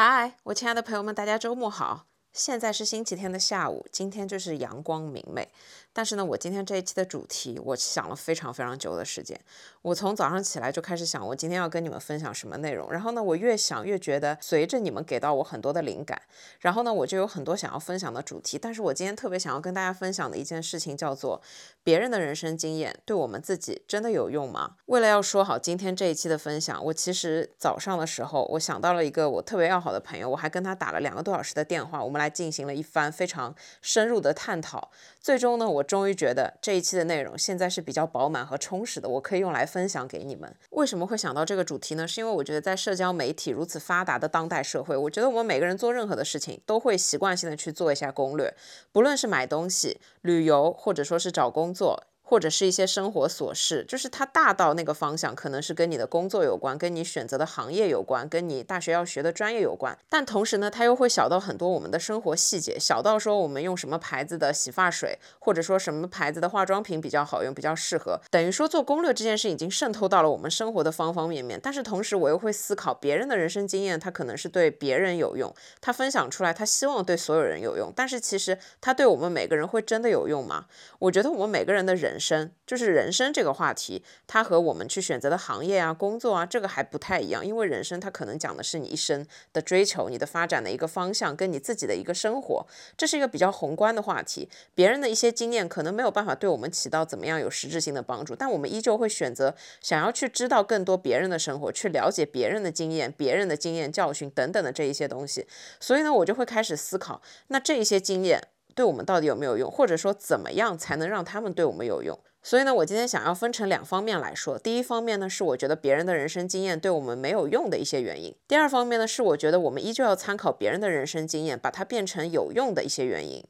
嗨，我亲爱的朋友们，大家周末好！现在是星期天的下午，今天就是阳光明媚。但是呢，我今天这一期的主题，我想了非常非常久的时间。我从早上起来就开始想，我今天要跟你们分享什么内容。然后呢，我越想越觉得，随着你们给到我很多的灵感，然后呢，我就有很多想要分享的主题。但是我今天特别想要跟大家分享的一件事情，叫做别人的人生经验对我们自己真的有用吗？为了要说好今天这一期的分享，我其实早上的时候，我想到了一个我特别要好的朋友，我还跟他打了两个多小时的电话，我们来进行了一番非常深入的探讨。最终呢，我终于觉得这一期的内容现在是比较饱满和充实的，我可以用来分享给你们。为什么会想到这个主题呢？是因为我觉得在社交媒体如此发达的当代社会，我觉得我们每个人做任何的事情都会习惯性的去做一下攻略，不论是买东西、旅游，或者说是找工作。或者是一些生活琐事，就是它大到那个方向，可能是跟你的工作有关，跟你选择的行业有关，跟你大学要学的专业有关。但同时呢，它又会小到很多我们的生活细节，小到说我们用什么牌子的洗发水，或者说什么牌子的化妆品比较好用，比较适合。等于说做攻略这件事已经渗透到了我们生活的方方面面。但是同时，我又会思考别人的人生经验，他可能是对别人有用，他分享出来，他希望对所有人有用。但是其实他对我们每个人会真的有用吗？我觉得我们每个人的人生。就是人生这个话题，它和我们去选择的行业啊、工作啊，这个还不太一样。因为人生它可能讲的是你一生的追求、你的发展的一个方向，跟你自己的一个生活，这是一个比较宏观的话题。别人的一些经验可能没有办法对我们起到怎么样有实质性的帮助，但我们依旧会选择想要去知道更多别人的生活，去了解别人的经验、别人的经验教训等等的这一些东西。所以呢，我就会开始思考，那这一些经验对我们到底有没有用，或者说怎么样才能让他们对我们有用？所以呢，我今天想要分成两方面来说。第一方面呢，是我觉得别人的人生经验对我们没有用的一些原因；第二方面呢，是我觉得我们依旧要参考别人的人生经验，把它变成有用的一些原因。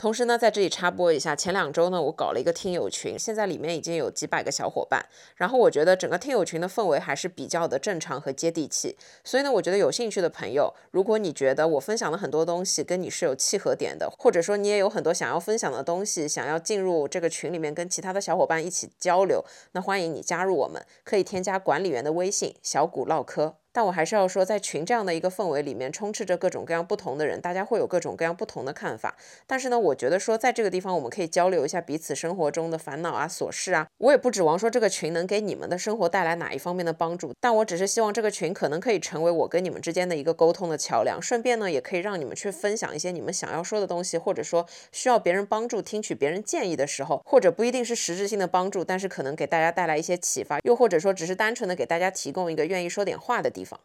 同时呢，在这里插播一下，前两周呢，我搞了一个听友群，现在里面已经有几百个小伙伴。然后我觉得整个听友群的氛围还是比较的正常和接地气。所以呢，我觉得有兴趣的朋友，如果你觉得我分享的很多东西跟你是有契合点的，或者说你也有很多想要分享的东西，想要进入这个群里面跟其他的小伙伴一起交流，那欢迎你加入我们，可以添加管理员的微信小谷唠嗑。但我还是要说，在群这样的一个氛围里面，充斥着各种各样不同的人，大家会有各种各样不同的看法。但是呢，我觉得说，在这个地方我们可以交流一下彼此生活中的烦恼啊、琐事啊。我也不指望说这个群能给你们的生活带来哪一方面的帮助，但我只是希望这个群可能可以成为我跟你们之间的一个沟通的桥梁，顺便呢，也可以让你们去分享一些你们想要说的东西，或者说需要别人帮助、听取别人建议的时候，或者不一定是实质性的帮助，但是可能给大家带来一些启发，又或者说只是单纯的给大家提供一个愿意说点话的地地方。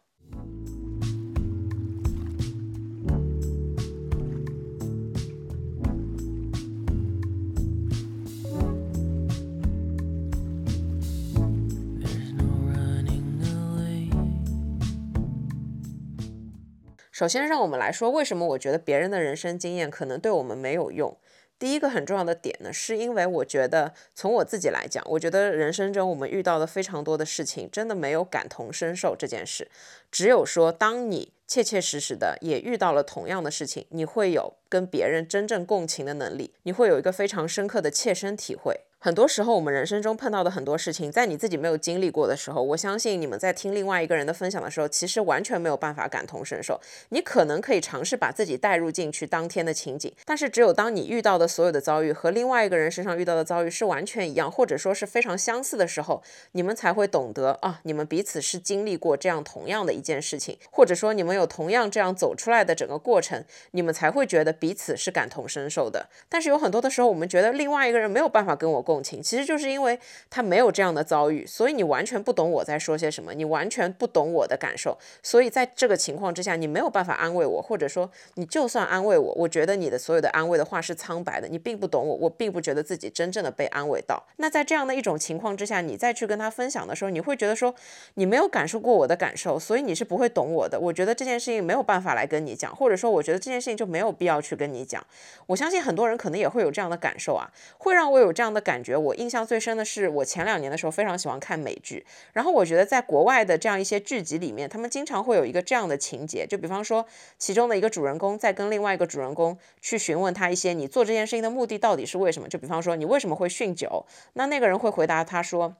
首先，让我们来说，为什么我觉得别人的人生经验可能对我们没有用。第一个很重要的点呢，是因为我觉得从我自己来讲，我觉得人生中我们遇到的非常多的事情，真的没有感同身受这件事。只有说，当你切切实实的也遇到了同样的事情，你会有跟别人真正共情的能力，你会有一个非常深刻的切身体会。很多时候，我们人生中碰到的很多事情，在你自己没有经历过的时候，我相信你们在听另外一个人的分享的时候，其实完全没有办法感同身受。你可能可以尝试把自己带入进去当天的情景，但是只有当你遇到的所有的遭遇和另外一个人身上遇到的遭遇是完全一样，或者说是非常相似的时候，你们才会懂得啊，你们彼此是经历过这样同样的一件事情，或者说你们有同样这样走出来的整个过程，你们才会觉得彼此是感同身受的。但是有很多的时候，我们觉得另外一个人没有办法跟我共情，其实就是因为他没有这样的遭遇，所以你完全不懂我在说些什么，你完全不懂我的感受，所以在这个情况之下，你没有办法安慰我，或者说你就算安慰我，我觉得你的所有的安慰的话是苍白的，你并不懂我，我并不觉得自己真正的被安慰到。那在这样的一种情况之下，你再去跟他分享的时候，你会觉得说你没有感受过我的感受，所以你是不会懂我的。我觉得这件事情没有办法来跟你讲，或者说我觉得这件事情就没有必要去跟你讲。我相信很多人可能也会有这样的感受啊，会让我有这样的感感觉，我印象最深的是我前两年的时候非常喜欢看美剧，然后我觉得在国外的这样一些剧集里面，他们经常会有一个这样的情节，就比方说其中的一个主人公在跟另外一个主人公去询问他一些你做这件事情的目的到底是为什么，就比方说你为什么会酗酒，那那个人会回答他说。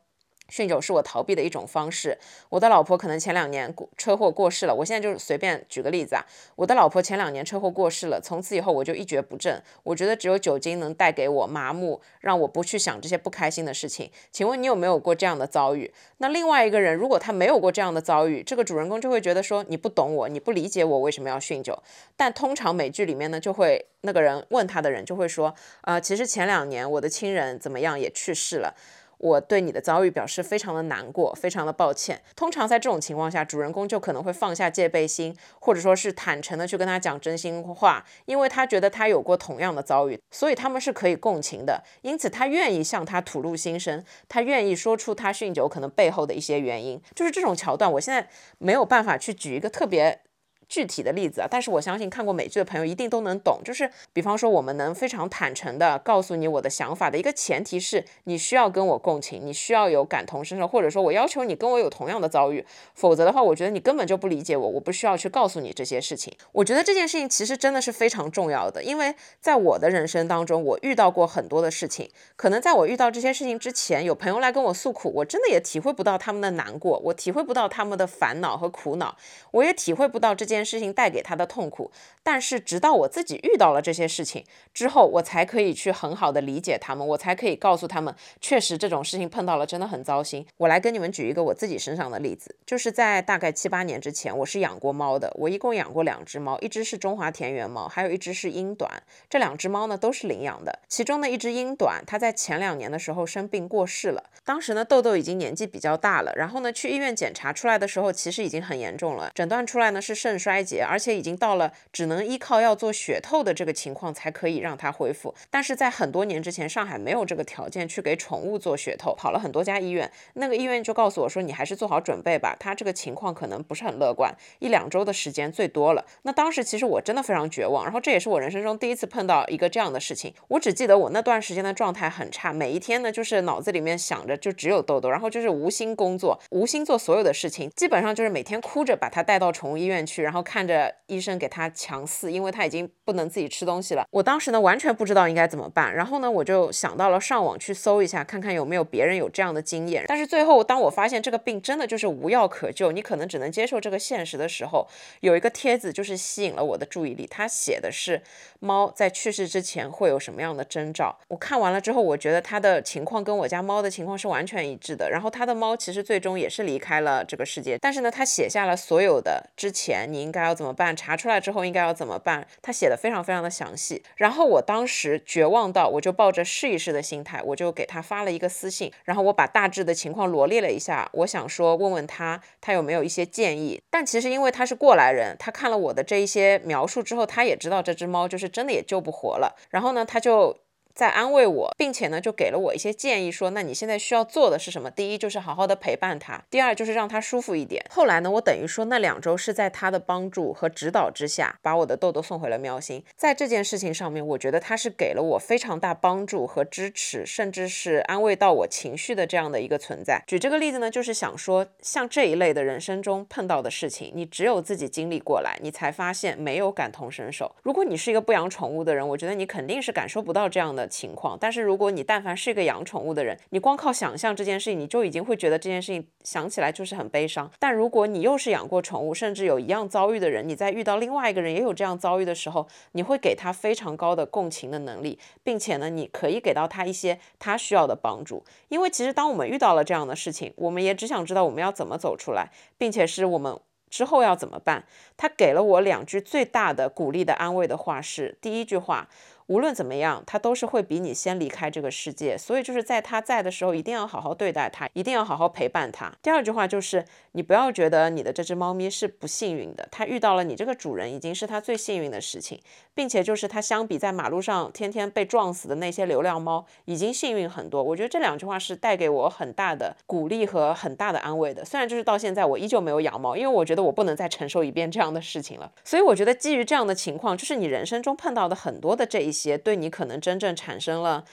酗酒是我逃避的一种方式。我的老婆可能前两年过车祸过世了，我现在就随便举个例子啊。我的老婆前两年车祸过世了，从此以后我就一蹶不振。我觉得只有酒精能带给我麻木，让我不去想这些不开心的事情。请问你有没有过这样的遭遇？那另外一个人如果他没有过这样的遭遇，这个主人公就会觉得说你不懂我，你不理解我为什么要酗酒。但通常美剧里面呢，就会那个人问他的人就会说，呃，其实前两年我的亲人怎么样也去世了。我对你的遭遇表示非常的难过，非常的抱歉。通常在这种情况下，主人公就可能会放下戒备心，或者说是坦诚的去跟他讲真心话，因为他觉得他有过同样的遭遇，所以他们是可以共情的。因此，他愿意向他吐露心声，他愿意说出他酗酒可能背后的一些原因。就是这种桥段，我现在没有办法去举一个特别。具体的例子啊，但是我相信看过美剧的朋友一定都能懂。就是比方说，我们能非常坦诚的告诉你我的想法的一个前提是你需要跟我共情，你需要有感同身受，或者说我要求你跟我有同样的遭遇，否则的话，我觉得你根本就不理解我，我不需要去告诉你这些事情。我觉得这件事情其实真的是非常重要的，因为在我的人生当中，我遇到过很多的事情，可能在我遇到这些事情之前，有朋友来跟我诉苦，我真的也体会不到他们的难过，我体会不到他们的烦恼和苦恼，我也体会不到这件。件事情带给他的痛苦，但是直到我自己遇到了这些事情之后，我才可以去很好的理解他们，我才可以告诉他们，确实这种事情碰到了真的很糟心。我来跟你们举一个我自己身上的例子，就是在大概七八年之前，我是养过猫的，我一共养过两只猫，一只是中华田园猫，还有一只是英短。这两只猫呢都是领养的，其中的一只英短，它在前两年的时候生病过世了。当时呢豆豆已经年纪比较大了，然后呢去医院检查出来的时候，其实已经很严重了，诊断出来呢是肾。衰竭，而且已经到了只能依靠要做血透的这个情况才可以让它恢复。但是在很多年之前，上海没有这个条件去给宠物做血透，跑了很多家医院，那个医院就告诉我说，你还是做好准备吧，它这个情况可能不是很乐观，一两周的时间最多了。那当时其实我真的非常绝望，然后这也是我人生中第一次碰到一个这样的事情。我只记得我那段时间的状态很差，每一天呢就是脑子里面想着就只有豆豆，然后就是无心工作，无心做所有的事情，基本上就是每天哭着把它带到宠物医院去，然后。然后看着医生给他强饲，因为他已经不能自己吃东西了。我当时呢完全不知道应该怎么办，然后呢我就想到了上网去搜一下，看看有没有别人有这样的经验。但是最后当我发现这个病真的就是无药可救，你可能只能接受这个现实的时候，有一个帖子就是吸引了我的注意力。他写的是猫在去世之前会有什么样的征兆。我看完了之后，我觉得他的情况跟我家猫的情况是完全一致的。然后他的猫其实最终也是离开了这个世界，但是呢他写下了所有的之前你。应该要怎么办？查出来之后应该要怎么办？他写的非常非常的详细。然后我当时绝望到，我就抱着试一试的心态，我就给他发了一个私信。然后我把大致的情况罗列了一下，我想说问问他，他有没有一些建议。但其实因为他是过来人，他看了我的这一些描述之后，他也知道这只猫就是真的也救不活了。然后呢，他就。在安慰我，并且呢，就给了我一些建议，说那你现在需要做的是什么？第一就是好好的陪伴他，第二就是让他舒服一点。后来呢，我等于说那两周是在他的帮助和指导之下，把我的豆豆送回了喵星。在这件事情上面，我觉得他是给了我非常大帮助和支持，甚至是安慰到我情绪的这样的一个存在。举这个例子呢，就是想说，像这一类的人生中碰到的事情，你只有自己经历过来，你才发现没有感同身受。如果你是一个不养宠物的人，我觉得你肯定是感受不到这样的。情况，但是如果你但凡是一个养宠物的人，你光靠想象这件事情，你就已经会觉得这件事情想起来就是很悲伤。但如果你又是养过宠物，甚至有一样遭遇的人，你在遇到另外一个人也有这样遭遇的时候，你会给他非常高的共情的能力，并且呢，你可以给到他一些他需要的帮助。因为其实当我们遇到了这样的事情，我们也只想知道我们要怎么走出来，并且是我们之后要怎么办。他给了我两句最大的鼓励的安慰的话是：第一句话。无论怎么样，他都是会比你先离开这个世界，所以就是在他在的时候，一定要好好对待他，一定要好好陪伴他。第二句话就是，你不要觉得你的这只猫咪是不幸运的，它遇到了你这个主人，已经是它最幸运的事情，并且就是它相比在马路上天天被撞死的那些流浪猫，已经幸运很多。我觉得这两句话是带给我很大的鼓励和很大的安慰的。虽然就是到现在我依旧没有养猫，因为我觉得我不能再承受一遍这样的事情了。所以我觉得基于这样的情况，就是你人生中碰到的很多的这一。些对你可能真正产生了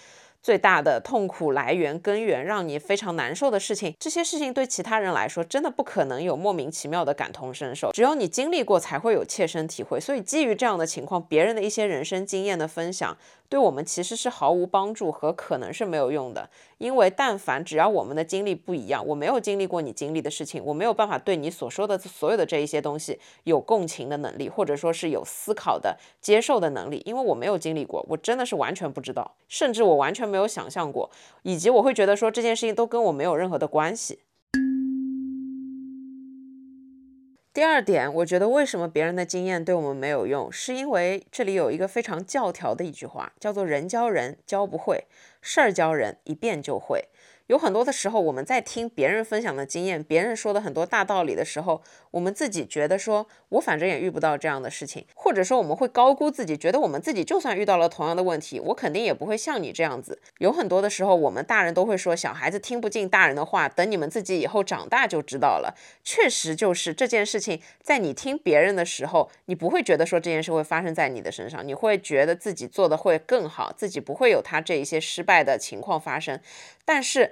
最大的痛苦来源根源，让你非常难受的事情，这些事情对其他人来说真的不可能有莫名其妙的感同身受，只有你经历过才会有切身体会。所以基于这样的情况，别人的一些人生经验的分享。对我们其实是毫无帮助和可能是没有用的，因为但凡只要我们的经历不一样，我没有经历过你经历的事情，我没有办法对你所说的所有的这一些东西有共情的能力，或者说是有思考的接受的能力，因为我没有经历过，我真的是完全不知道，甚至我完全没有想象过，以及我会觉得说这件事情都跟我没有任何的关系。第二点，我觉得为什么别人的经验对我们没有用，是因为这里有一个非常教条的一句话，叫做“人教人教不会，事儿教人一遍就会”。有很多的时候，我们在听别人分享的经验，别人说的很多大道理的时候，我们自己觉得说，我反正也遇不到这样的事情，或者说我们会高估自己，觉得我们自己就算遇到了同样的问题，我肯定也不会像你这样子。有很多的时候，我们大人都会说，小孩子听不进大人的话，等你们自己以后长大就知道了。确实就是这件事情，在你听别人的时候，你不会觉得说这件事会发生在你的身上，你会觉得自己做的会更好，自己不会有他这一些失败的情况发生。但是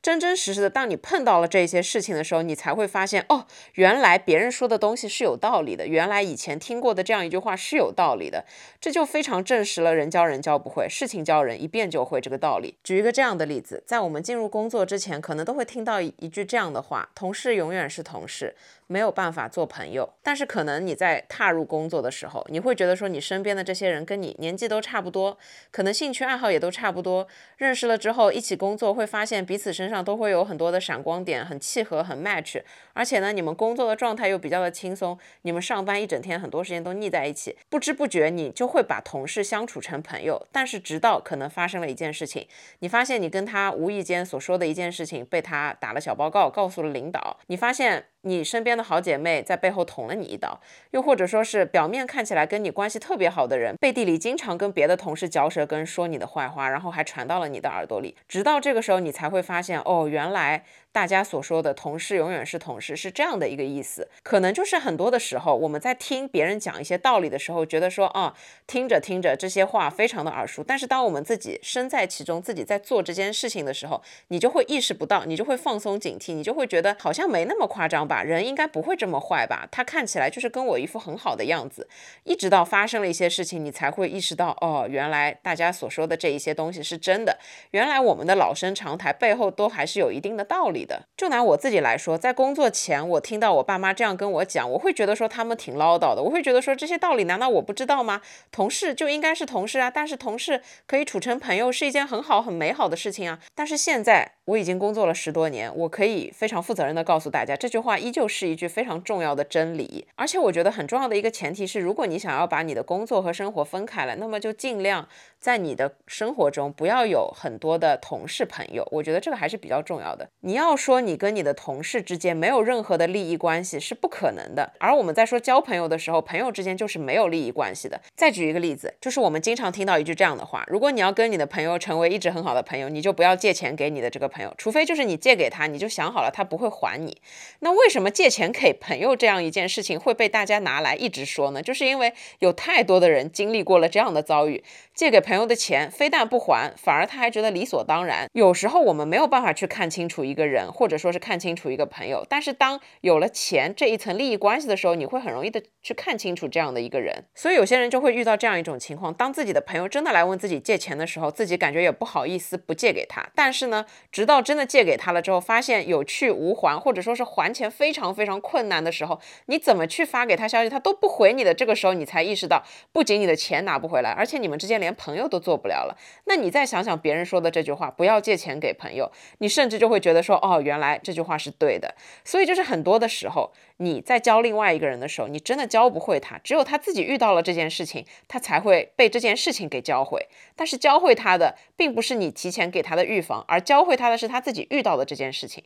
真真实实的，当你碰到了这些事情的时候，你才会发现，哦，原来别人说的东西是有道理的，原来以前听过的这样一句话是有道理的，这就非常证实了人教人教不会，事情教人一遍就会这个道理。举一个这样的例子，在我们进入工作之前，可能都会听到一句这样的话：同事永远是同事。没有办法做朋友，但是可能你在踏入工作的时候，你会觉得说你身边的这些人跟你年纪都差不多，可能兴趣爱好也都差不多，认识了之后一起工作，会发现彼此身上都会有很多的闪光点，很契合，很 match，而且呢，你们工作的状态又比较的轻松，你们上班一整天很多时间都腻在一起，不知不觉你就会把同事相处成朋友，但是直到可能发生了一件事情，你发现你跟他无意间所说的一件事情被他打了小报告，告诉了领导，你发现。你身边的好姐妹在背后捅了你一刀，又或者说是表面看起来跟你关系特别好的人，背地里经常跟别的同事嚼舌根，说你的坏话，然后还传到了你的耳朵里。直到这个时候，你才会发现，哦，原来大家所说的同事永远是同事是这样的一个意思。可能就是很多的时候，我们在听别人讲一些道理的时候，觉得说，啊，听着听着这些话非常的耳熟。但是当我们自己身在其中，自己在做这件事情的时候，你就会意识不到，你就会放松警惕，你就会觉得好像没那么夸张。吧，人应该不会这么坏吧？他看起来就是跟我一副很好的样子。一直到发生了一些事情，你才会意识到，哦，原来大家所说的这一些东西是真的。原来我们的老生常谈背后都还是有一定的道理就拿我自己来说，在工作前，我听到我爸妈这样跟我讲，我会觉得说他们挺唠叨的。我会觉得说这些道理难道我不知道吗？同事就应该是同事啊，但是同事可以处成朋友是一件很好很美好的事情啊。但是现在我已经工作了十多年，我可以非常负责任的告诉大家，这句话。依旧是一句非常重要的真理，而且我觉得很重要的一个前提是，如果你想要把你的工作和生活分开来，那么就尽量在你的生活中不要有很多的同事朋友。我觉得这个还是比较重要的。你要说你跟你的同事之间没有任何的利益关系是不可能的。而我们在说交朋友的时候，朋友之间就是没有利益关系的。再举一个例子，就是我们经常听到一句这样的话：如果你要跟你的朋友成为一直很好的朋友，你就不要借钱给你的这个朋友，除非就是你借给他，你就想好了他不会还你。那为什么借钱给朋友这样一件事情会被大家拿来一直说呢？就是因为有太多的人经历过了这样的遭遇，借给朋友的钱非但不还，反而他还觉得理所当然。有时候我们没有办法去看清楚一个人，或者说是看清楚一个朋友，但是当有了钱这一层利益关系的时候，你会很容易的去看清楚这样的一个人。所以有些人就会遇到这样一种情况：当自己的朋友真的来问自己借钱的时候，自己感觉也不好意思不借给他，但是呢，直到真的借给他了之后，发现有去无还，或者说是还钱非常。非常困难的时候，你怎么去发给他消息，他都不回你的。这个时候，你才意识到，不仅你的钱拿不回来，而且你们之间连朋友都做不了了。那你再想想别人说的这句话，不要借钱给朋友，你甚至就会觉得说，哦，原来这句话是对的。所以就是很多的时候，你在教另外一个人的时候，你真的教不会他，只有他自己遇到了这件事情，他才会被这件事情给教会。但是教会他的，并不是你提前给他的预防，而教会他的是他自己遇到的这件事情。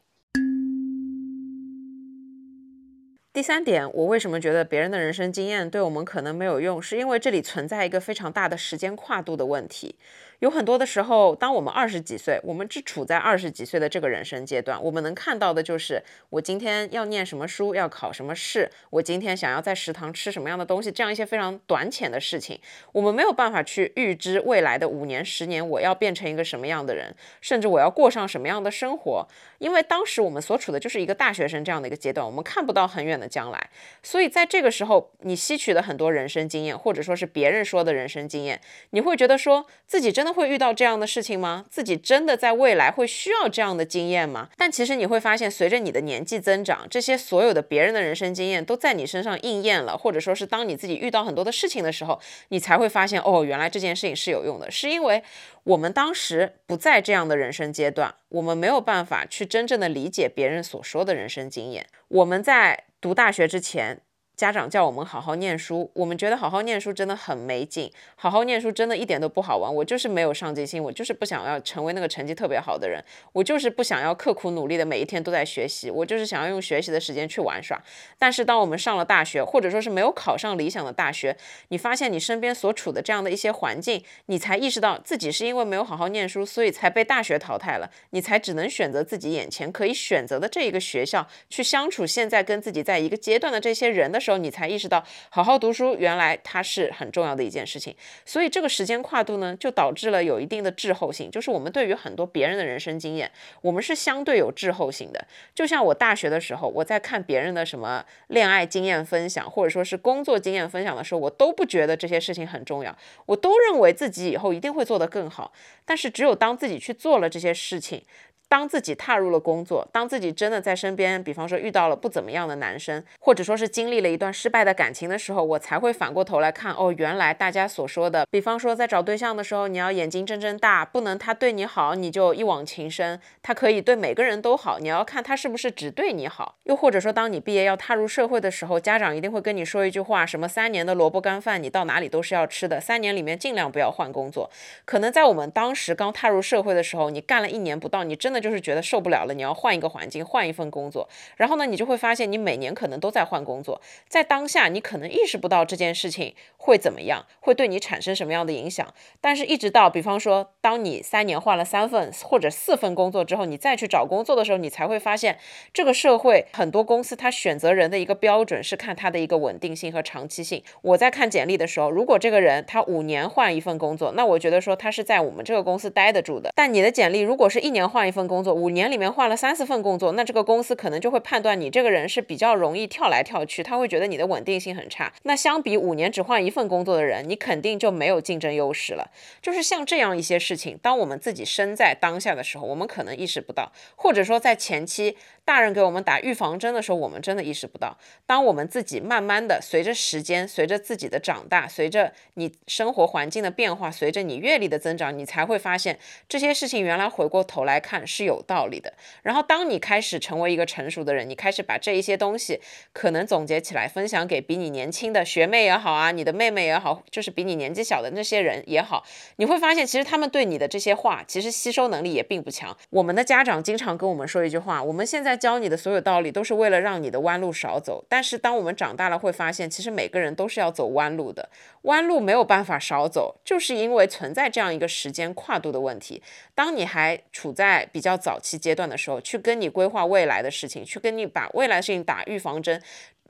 第三点，我为什么觉得别人的人生经验对我们可能没有用，是因为这里存在一个非常大的时间跨度的问题。有很多的时候，当我们二十几岁，我们只处在二十几岁的这个人生阶段，我们能看到的就是我今天要念什么书，要考什么试，我今天想要在食堂吃什么样的东西，这样一些非常短浅的事情，我们没有办法去预知未来的五年、十年我要变成一个什么样的人，甚至我要过上什么样的生活，因为当时我们所处的就是一个大学生这样的一个阶段，我们看不到很远的将来，所以在这个时候，你吸取的很多人生经验，或者说是别人说的人生经验，你会觉得说自己真的会遇到这样的事情吗？自己真的在未来会需要这样的经验吗？但其实你会发现，随着你的年纪增长，这些所有的别人的人生经验都在你身上应验了，或者说是当你自己遇到很多的事情的时候，你才会发现，哦，原来这件事情是有用的，是因为我们当时不在这样的人生阶段，我们没有办法去真正的理解别人所说的人生经验。我们在读大学之前。家长叫我们好好念书，我们觉得好好念书真的很没劲，好好念书真的一点都不好玩。我就是没有上进心，我就是不想要成为那个成绩特别好的人，我就是不想要刻苦努力的每一天都在学习，我就是想要用学习的时间去玩耍。但是当我们上了大学，或者说是没有考上理想的大学，你发现你身边所处的这样的一些环境，你才意识到自己是因为没有好好念书，所以才被大学淘汰了，你才只能选择自己眼前可以选择的这一个学校去相处。现在跟自己在一个阶段的这些人的。时候，你才意识到好好读书，原来它是很重要的一件事情。所以这个时间跨度呢，就导致了有一定的滞后性。就是我们对于很多别人的人生经验，我们是相对有滞后性的。就像我大学的时候，我在看别人的什么恋爱经验分享，或者说是工作经验分享的时候，我都不觉得这些事情很重要，我都认为自己以后一定会做得更好。但是只有当自己去做了这些事情。当自己踏入了工作，当自己真的在身边，比方说遇到了不怎么样的男生，或者说是经历了一段失败的感情的时候，我才会反过头来看，哦，原来大家所说的，比方说在找对象的时候，你要眼睛睁睁大，不能他对你好你就一往情深，他可以对每个人都好，你要看他是不是只对你好。又或者说，当你毕业要踏入社会的时候，家长一定会跟你说一句话，什么三年的萝卜干饭，你到哪里都是要吃的，三年里面尽量不要换工作。可能在我们当时刚踏入社会的时候，你干了一年不到，你真的就是觉得受不了。了，你要换一个环境，换一份工作，然后呢，你就会发现你每年可能都在换工作，在当下你可能意识不到这件事情会怎么样，会对你产生什么样的影响。但是，一直到比方说，当你三年换了三份或者四份工作之后，你再去找工作的时候，你才会发现，这个社会很多公司它选择人的一个标准是看他的一个稳定性和长期性。我在看简历的时候，如果这个人他五年换一份工作，那我觉得说他是在我们这个公司待得住的。但你的简历如果是一年换一份工作，五年里面。换了三四份工作，那这个公司可能就会判断你这个人是比较容易跳来跳去，他会觉得你的稳定性很差。那相比五年只换一份工作的人，你肯定就没有竞争优势了。就是像这样一些事情，当我们自己身在当下的时候，我们可能意识不到，或者说在前期大人给我们打预防针的时候，我们真的意识不到。当我们自己慢慢的随着时间，随着自己的长大，随着你生活环境的变化，随着你阅历的增长，你才会发现这些事情原来回过头来看是有道理的。然后，当你开始成为一个成熟的人，你开始把这一些东西可能总结起来，分享给比你年轻的学妹也好啊，你的妹妹也好，就是比你年纪小的那些人也好，你会发现，其实他们对你的这些话，其实吸收能力也并不强。我们的家长经常跟我们说一句话：我们现在教你的所有道理，都是为了让你的弯路少走。但是，当我们长大了，会发现，其实每个人都是要走弯路的，弯路没有办法少走，就是因为存在这样一个时间跨度的问题。当你还处在比较早期阶段的时候，去跟你规划未来的事情，去跟你把未来事情打预防针，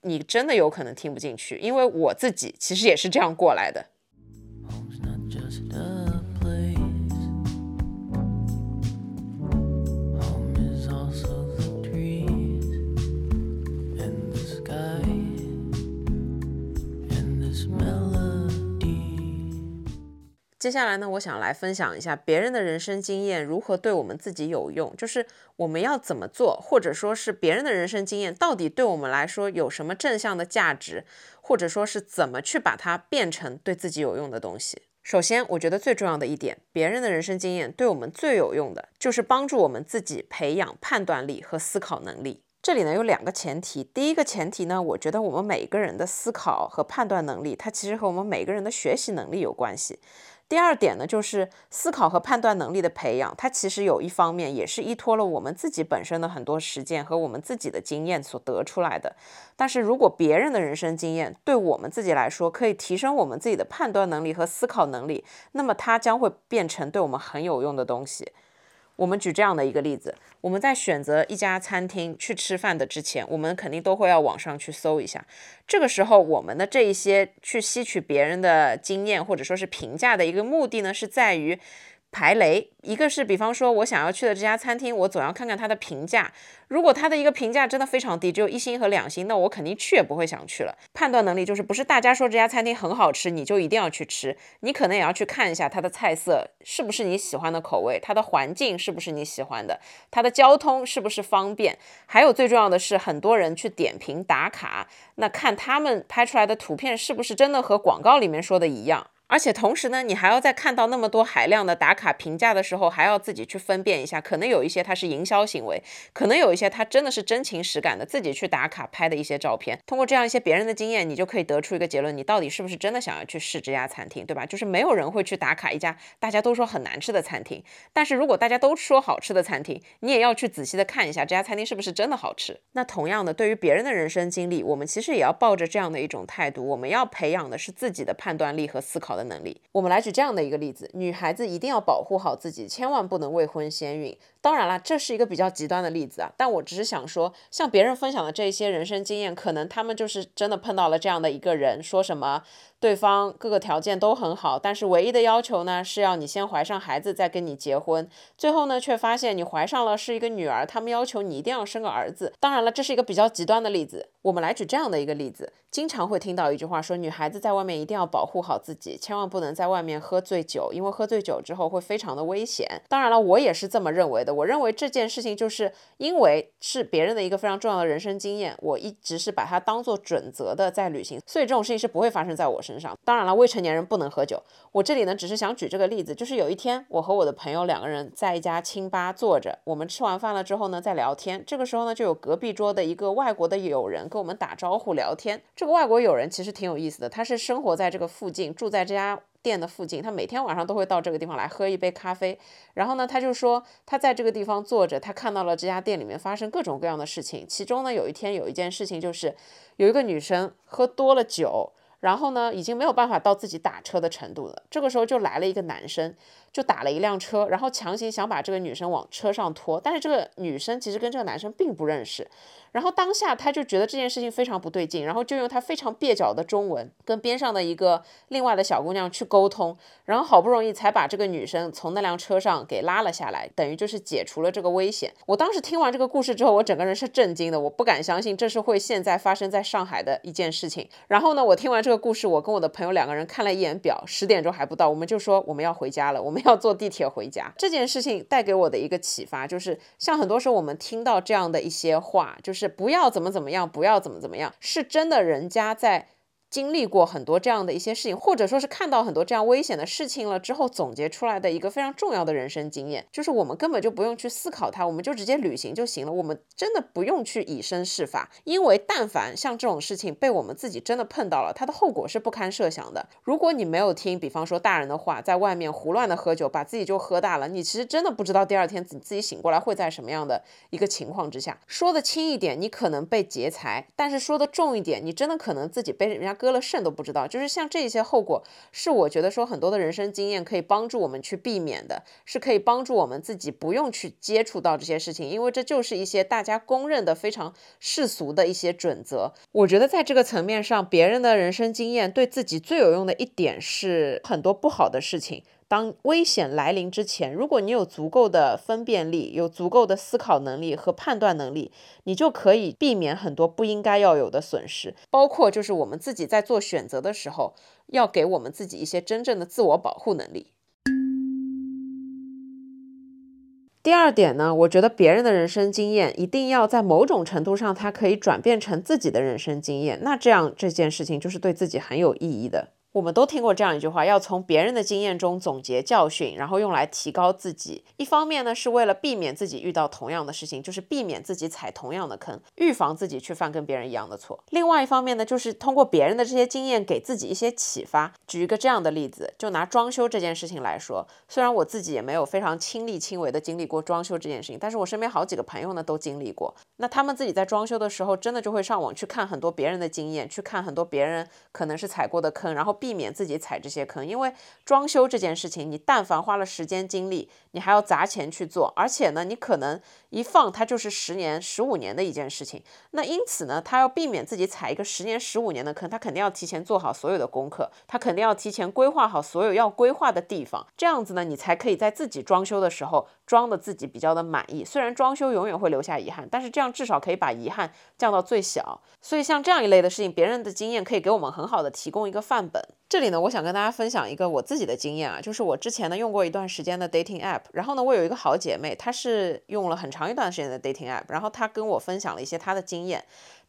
你真的有可能听不进去，因为我自己其实也是这样过来的。接下来呢，我想来分享一下别人的人生经验如何对我们自己有用，就是我们要怎么做，或者说是别人的人生经验到底对我们来说有什么正向的价值，或者说是怎么去把它变成对自己有用的东西。首先，我觉得最重要的一点，别人的人生经验对我们最有用的就是帮助我们自己培养判断力和思考能力。这里呢有两个前提，第一个前提呢，我觉得我们每个人的思考和判断能力，它其实和我们每个人的学习能力有关系。第二点呢，就是思考和判断能力的培养，它其实有一方面也是依托了我们自己本身的很多实践和我们自己的经验所得出来的。但是如果别人的人生经验对我们自己来说可以提升我们自己的判断能力和思考能力，那么它将会变成对我们很有用的东西。我们举这样的一个例子：我们在选择一家餐厅去吃饭的之前，我们肯定都会要网上去搜一下。这个时候，我们的这一些去吸取别人的经验或者说是评价的一个目的呢，是在于。排雷，一个是比方说，我想要去的这家餐厅，我总要看看它的评价。如果它的一个评价真的非常低，只有一星和两星，那我肯定去也不会想去了。判断能力就是不是大家说这家餐厅很好吃，你就一定要去吃，你可能也要去看一下它的菜色是不是你喜欢的口味，它的环境是不是你喜欢的，它的交通是不是方便，还有最重要的是，很多人去点评打卡，那看他们拍出来的图片是不是真的和广告里面说的一样。而且同时呢，你还要在看到那么多海量的打卡评价的时候，还要自己去分辨一下，可能有一些它是营销行为，可能有一些它真的是真情实感的自己去打卡拍的一些照片。通过这样一些别人的经验，你就可以得出一个结论：你到底是不是真的想要去试这家餐厅，对吧？就是没有人会去打卡一家大家都说很难吃的餐厅。但是如果大家都说好吃的餐厅，你也要去仔细的看一下这家餐厅是不是真的好吃。那同样的，对于别人的人生经历，我们其实也要抱着这样的一种态度，我们要培养的是自己的判断力和思考的能力。我们来举这样的一个例子：女孩子一定要保护好自己，千万不能未婚先孕。当然了，这是一个比较极端的例子啊，但我只是想说，像别人分享的这些人生经验，可能他们就是真的碰到了这样的一个人，说什么对方各个条件都很好，但是唯一的要求呢是要你先怀上孩子再跟你结婚，最后呢却发现你怀上了是一个女儿，他们要求你一定要生个儿子。当然了，这是一个比较极端的例子。我们来举这样的一个例子，经常会听到一句话说，女孩子在外面一定要保护好自己，千万不能在外面喝醉酒，因为喝醉酒之后会非常的危险。当然了，我也是这么认为的。我认为这件事情就是因为是别人的一个非常重要的人生经验，我一直是把它当做准则的在旅行，所以这种事情是不会发生在我身上。当然了，未成年人不能喝酒。我这里呢，只是想举这个例子，就是有一天我和我的朋友两个人在一家清吧坐着，我们吃完饭了之后呢，在聊天。这个时候呢，就有隔壁桌的一个外国的友人跟我们打招呼聊天。这个外国友人其实挺有意思的，他是生活在这个附近，住在这家。店的附近，他每天晚上都会到这个地方来喝一杯咖啡。然后呢，他就说他在这个地方坐着，他看到了这家店里面发生各种各样的事情。其中呢，有一天有一件事情，就是有一个女生喝多了酒，然后呢，已经没有办法到自己打车的程度了。这个时候就来了一个男生，就打了一辆车，然后强行想把这个女生往车上拖。但是这个女生其实跟这个男生并不认识。然后当下他就觉得这件事情非常不对劲，然后就用他非常蹩脚的中文跟边上的一个另外的小姑娘去沟通，然后好不容易才把这个女生从那辆车上给拉了下来，等于就是解除了这个危险。我当时听完这个故事之后，我整个人是震惊的，我不敢相信这是会现在发生在上海的一件事情。然后呢，我听完这个故事，我跟我的朋友两个人看了一眼表，十点钟还不到，我们就说我们要回家了，我们要坐地铁回家。这件事情带给我的一个启发就是，像很多时候我们听到这样的一些话，就是。不要怎么怎么样，不要怎么怎么样，是真的，人家在。经历过很多这样的一些事情，或者说是看到很多这样危险的事情了之后，总结出来的一个非常重要的人生经验，就是我们根本就不用去思考它，我们就直接旅行就行了。我们真的不用去以身试法，因为但凡像这种事情被我们自己真的碰到了，它的后果是不堪设想的。如果你没有听，比方说大人的话，在外面胡乱的喝酒，把自己就喝大了，你其实真的不知道第二天自自己醒过来会在什么样的一个情况之下。说的轻一点，你可能被劫财；但是说的重一点，你真的可能自己被人家割了肾都不知道，就是像这些后果，是我觉得说很多的人生经验可以帮助我们去避免的，是可以帮助我们自己不用去接触到这些事情，因为这就是一些大家公认的非常世俗的一些准则。我觉得在这个层面上，别人的人生经验对自己最有用的一点是很多不好的事情。当危险来临之前，如果你有足够的分辨力，有足够的思考能力和判断能力，你就可以避免很多不应该要有的损失。包括就是我们自己在做选择的时候，要给我们自己一些真正的自我保护能力。第二点呢，我觉得别人的人生经验一定要在某种程度上，它可以转变成自己的人生经验，那这样这件事情就是对自己很有意义的。我们都听过这样一句话：要从别人的经验中总结教训，然后用来提高自己。一方面呢，是为了避免自己遇到同样的事情，就是避免自己踩同样的坑，预防自己去犯跟别人一样的错。另外一方面呢，就是通过别人的这些经验给自己一些启发。举一个这样的例子，就拿装修这件事情来说，虽然我自己也没有非常亲力亲为的经历过装修这件事情，但是我身边好几个朋友呢都经历过。那他们自己在装修的时候，真的就会上网去看很多别人的经验，去看很多别人可能是踩过的坑，然后避免自己踩这些坑，因为装修这件事情，你但凡花了时间精力，你还要砸钱去做，而且呢，你可能一放它就是十年、十五年的一件事情。那因此呢，他要避免自己踩一个十年、十五年的坑，他肯定要提前做好所有的功课，他肯定要提前规划好所有要规划的地方，这样子呢，你才可以在自己装修的时候装的自己比较的满意。虽然装修永远会留下遗憾，但是这样至少可以把遗憾降到最小。所以像这样一类的事情，别人的经验可以给我们很好的提供一个范本。这里呢，我想跟大家分享一个我自己的经验啊，就是我之前呢用过一段时间的 dating app，然后呢，我有一个好姐妹，她是用了很长一段时间的 dating app，然后她跟我分享了一些她的经验。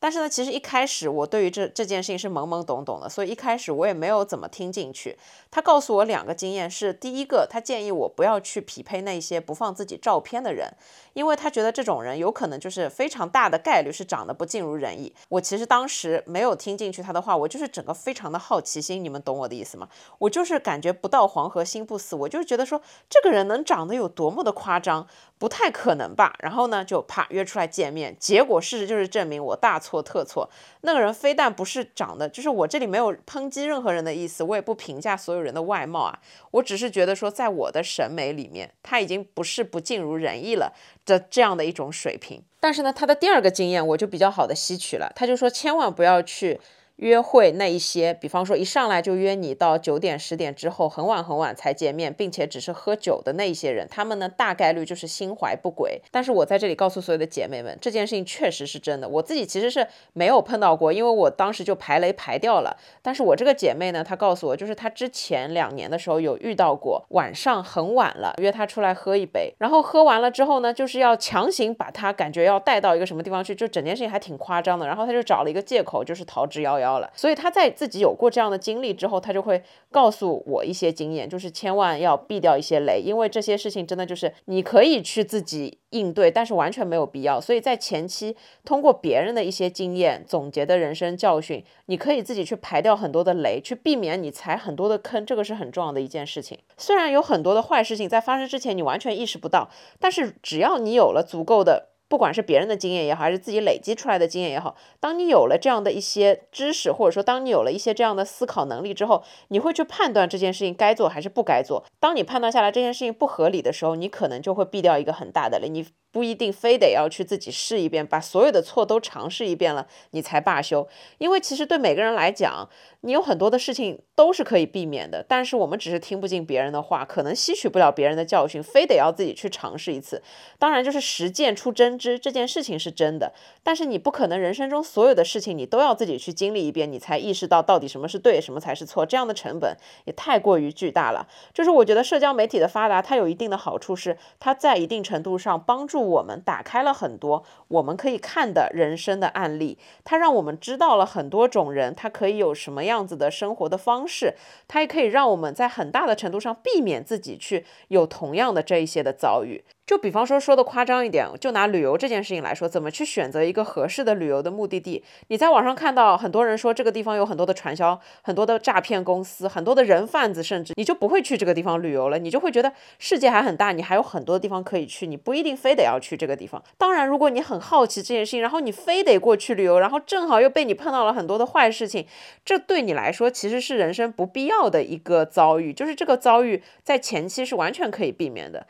但是呢，其实一开始我对于这这件事情是懵懵懂懂的，所以一开始我也没有怎么听进去。他告诉我两个经验是：第一个，他建议我不要去匹配那些不放自己照片的人，因为他觉得这种人有可能就是非常大的概率是长得不尽如人意。我其实当时没有听进去他的话，我就是整个非常的好奇心，你们懂我的意思吗？我就是感觉不到黄河心不死，我就是觉得说这个人能长得有多么的夸张。不太可能吧？然后呢，就啪约出来见面，结果事实就是证明我大错特错。那个人非但不是长得，就是我这里没有抨击任何人的意思，我也不评价所有人的外貌啊，我只是觉得说，在我的审美里面，他已经不是不尽如人意了的这样的一种水平。但是呢，他的第二个经验我就比较好的吸取了，他就说千万不要去。约会那一些，比方说一上来就约你到九点十点之后很晚很晚才见面，并且只是喝酒的那一些人，他们呢大概率就是心怀不轨。但是我在这里告诉所有的姐妹们，这件事情确实是真的。我自己其实是没有碰到过，因为我当时就排雷排掉了。但是我这个姐妹呢，她告诉我，就是她之前两年的时候有遇到过，晚上很晚了约她出来喝一杯，然后喝完了之后呢，就是要强行把她感觉要带到一个什么地方去，就整件事情还挺夸张的。然后她就找了一个借口，就是逃之夭夭。了，所以他在自己有过这样的经历之后，他就会告诉我一些经验，就是千万要避掉一些雷，因为这些事情真的就是你可以去自己应对，但是完全没有必要。所以在前期通过别人的一些经验总结的人生教训，你可以自己去排掉很多的雷，去避免你踩很多的坑，这个是很重要的一件事情。虽然有很多的坏事情在发生之前你完全意识不到，但是只要你有了足够的。不管是别人的经验也好，还是自己累积出来的经验也好，当你有了这样的一些知识，或者说当你有了一些这样的思考能力之后，你会去判断这件事情该做还是不该做。当你判断下来这件事情不合理的时候，你可能就会避掉一个很大的雷。你。不一定非得要去自己试一遍，把所有的错都尝试一遍了，你才罢休。因为其实对每个人来讲，你有很多的事情都是可以避免的，但是我们只是听不进别人的话，可能吸取不了别人的教训，非得要自己去尝试一次。当然，就是实践出真知这件事情是真的，但是你不可能人生中所有的事情你都要自己去经历一遍，你才意识到到底什么是对，什么才是错。这样的成本也太过于巨大了。就是我觉得社交媒体的发达，它有一定的好处是，它在一定程度上帮助。我们打开了很多我们可以看的人生的案例，它让我们知道了很多种人，他可以有什么样子的生活的方是，它也可以让我们在很大的程度上避免自己去有同样的这一些的遭遇。就比方说说的夸张一点，就拿旅游这件事情来说，怎么去选择一个合适的旅游的目的地？你在网上看到很多人说这个地方有很多的传销，很多的诈骗公司，很多的人贩子，甚至你就不会去这个地方旅游了，你就会觉得世界还很大，你还有很多地方可以去，你不一定非得要去这个地方。当然，如果你很好奇这件事情，然后你非得过去旅游，然后正好又被你碰到了很多的坏事情，这对你来说其实是人生不必要的一个遭遇，就是这个遭遇在前期是完全可以避免的。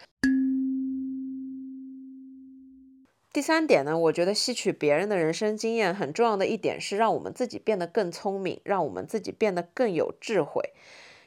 第三点呢，我觉得吸取别人的人生经验很重要的一点是让我们自己变得更聪明，让我们自己变得更有智慧。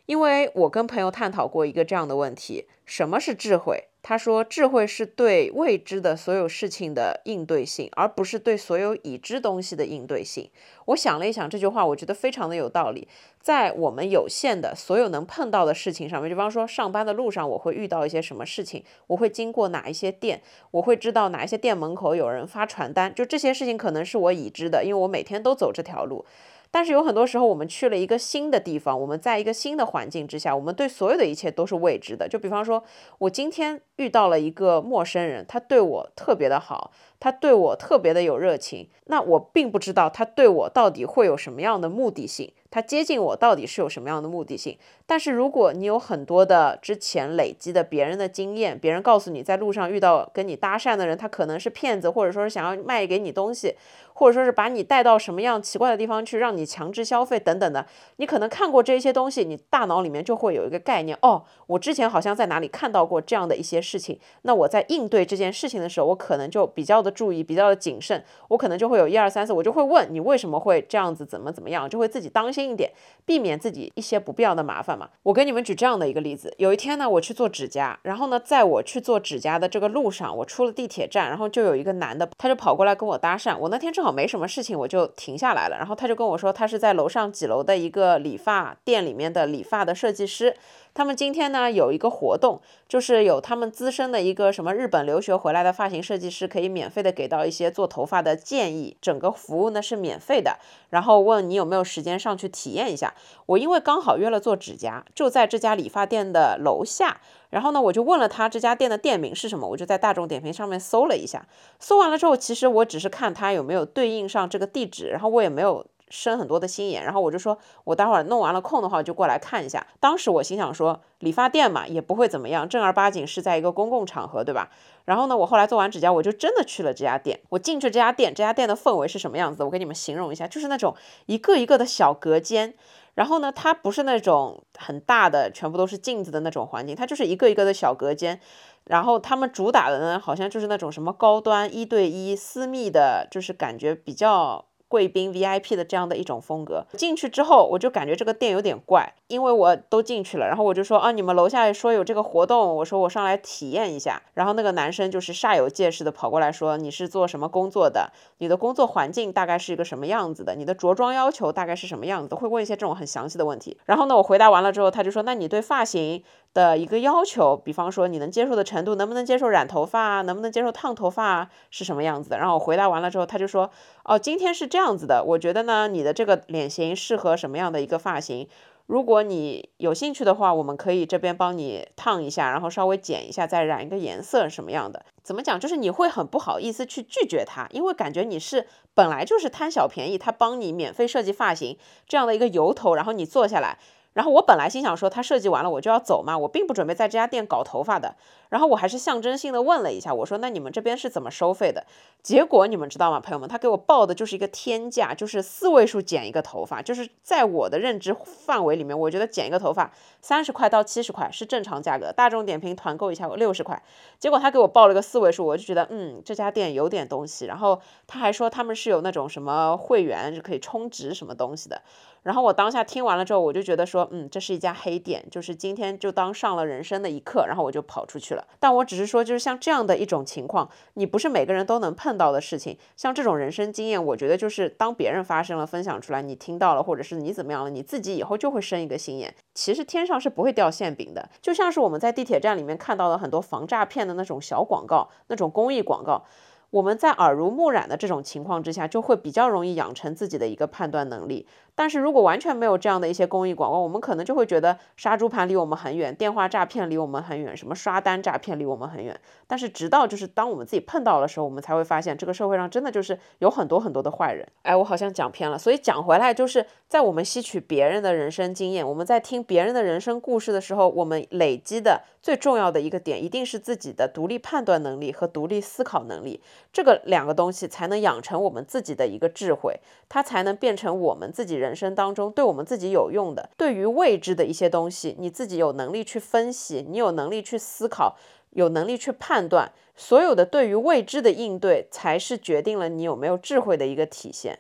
因为我跟朋友探讨过一个这样的问题：什么是智慧？他说，智慧是对未知的所有事情的应对性，而不是对所有已知东西的应对性。我想了一想这句话，我觉得非常的有道理。在我们有限的所有能碰到的事情上面，比方说上班的路上，我会遇到一些什么事情，我会经过哪一些店，我会知道哪一些店门口有人发传单，就这些事情可能是我已知的，因为我每天都走这条路。但是有很多时候，我们去了一个新的地方，我们在一个新的环境之下，我们对所有的一切都是未知的。就比方说，我今天遇到了一个陌生人，他对我特别的好，他对我特别的有热情，那我并不知道他对我到底会有什么样的目的性。他接近我到底是有什么样的目的性？但是如果你有很多的之前累积的别人的经验，别人告诉你在路上遇到跟你搭讪的人，他可能是骗子，或者说是想要卖给你东西，或者说是把你带到什么样奇怪的地方去，让你强制消费等等的。你可能看过这些东西，你大脑里面就会有一个概念：哦，我之前好像在哪里看到过这样的一些事情。那我在应对这件事情的时候，我可能就比较的注意，比较的谨慎。我可能就会有一二三四，我就会问你为什么会这样子，怎么怎么样，就会自己当心。一点，避免自己一些不必要的麻烦嘛。我给你们举这样的一个例子：有一天呢，我去做指甲，然后呢，在我去做指甲的这个路上，我出了地铁站，然后就有一个男的，他就跑过来跟我搭讪。我那天正好没什么事情，我就停下来了。然后他就跟我说，他是在楼上几楼的一个理发店里面的理发的设计师。他们今天呢有一个活动，就是有他们资深的一个什么日本留学回来的发型设计师，可以免费的给到一些做头发的建议，整个服务呢是免费的。然后问你有没有时间上去体验一下。我因为刚好约了做指甲，就在这家理发店的楼下。然后呢，我就问了他这家店的店名是什么，我就在大众点评上面搜了一下。搜完了之后，其实我只是看他有没有对应上这个地址，然后我也没有。生很多的心眼，然后我就说，我待会儿弄完了空的话，就过来看一下。当时我心想说，理发店嘛，也不会怎么样，正儿八经是在一个公共场合，对吧？然后呢，我后来做完指甲，我就真的去了这家店。我进去这家店，这家店的氛围是什么样子？我给你们形容一下，就是那种一个一个的小隔间。然后呢，它不是那种很大的，全部都是镜子的那种环境，它就是一个一个的小隔间。然后他们主打的呢，好像就是那种什么高端一对一私密的，就是感觉比较。贵宾 VIP 的这样的一种风格，进去之后我就感觉这个店有点怪，因为我都进去了，然后我就说啊，你们楼下说有这个活动，我说我上来体验一下，然后那个男生就是煞有介事的跑过来说你是做什么工作的，你的工作环境大概是一个什么样子的，你的着装要求大概是什么样子，会问一些这种很详细的问题。然后呢，我回答完了之后，他就说那你对发型的一个要求，比方说你能接受的程度，能不能接受染头发啊，能不能接受烫头发啊，是什么样子的？然后我回答完了之后，他就说哦，今天是这样。子的，我觉得呢，你的这个脸型适合什么样的一个发型？如果你有兴趣的话，我们可以这边帮你烫一下，然后稍微剪一下，再染一个颜色什么样的？怎么讲？就是你会很不好意思去拒绝他，因为感觉你是本来就是贪小便宜，他帮你免费设计发型这样的一个由头，然后你坐下来。然后我本来心想说，他设计完了我就要走嘛，我并不准备在这家店搞头发的。然后我还是象征性的问了一下，我说那你们这边是怎么收费的？结果你们知道吗，朋友们，他给我报的就是一个天价，就是四位数剪一个头发，就是在我的认知范围里面，我觉得剪一个头发三十块到七十块是正常价格。大众点评团购一下我六十块，结果他给我报了个四位数，我就觉得嗯这家店有点东西。然后他还说他们是有那种什么会员就可以充值什么东西的。然后我当下听完了之后，我就觉得说，嗯，这是一家黑店，就是今天就当上了人生的一课，然后我就跑出去了。但我只是说，就是像这样的一种情况，你不是每个人都能碰到的事情。像这种人生经验，我觉得就是当别人发生了，分享出来，你听到了，或者是你怎么样了，你自己以后就会生一个心眼。其实天上是不会掉馅饼的，就像是我们在地铁站里面看到了很多防诈骗的那种小广告，那种公益广告。我们在耳濡目染的这种情况之下，就会比较容易养成自己的一个判断能力。但是如果完全没有这样的一些公益广告，我们可能就会觉得杀猪盘离我们很远，电话诈骗离我们很远，什么刷单诈骗离我们很远。但是直到就是当我们自己碰到的时候，我们才会发现这个社会上真的就是有很多很多的坏人。哎，我好像讲偏了，所以讲回来就是在我们吸取别人的人生经验，我们在听别人的人生故事的时候，我们累积的最重要的一个点，一定是自己的独立判断能力和独立思考能力。这个两个东西才能养成我们自己的一个智慧，它才能变成我们自己人人生当中对我们自己有用的。对于未知的一些东西，你自己有能力去分析，你有能力去思考，有能力去判断，所有的对于未知的应对，才是决定了你有没有智慧的一个体现。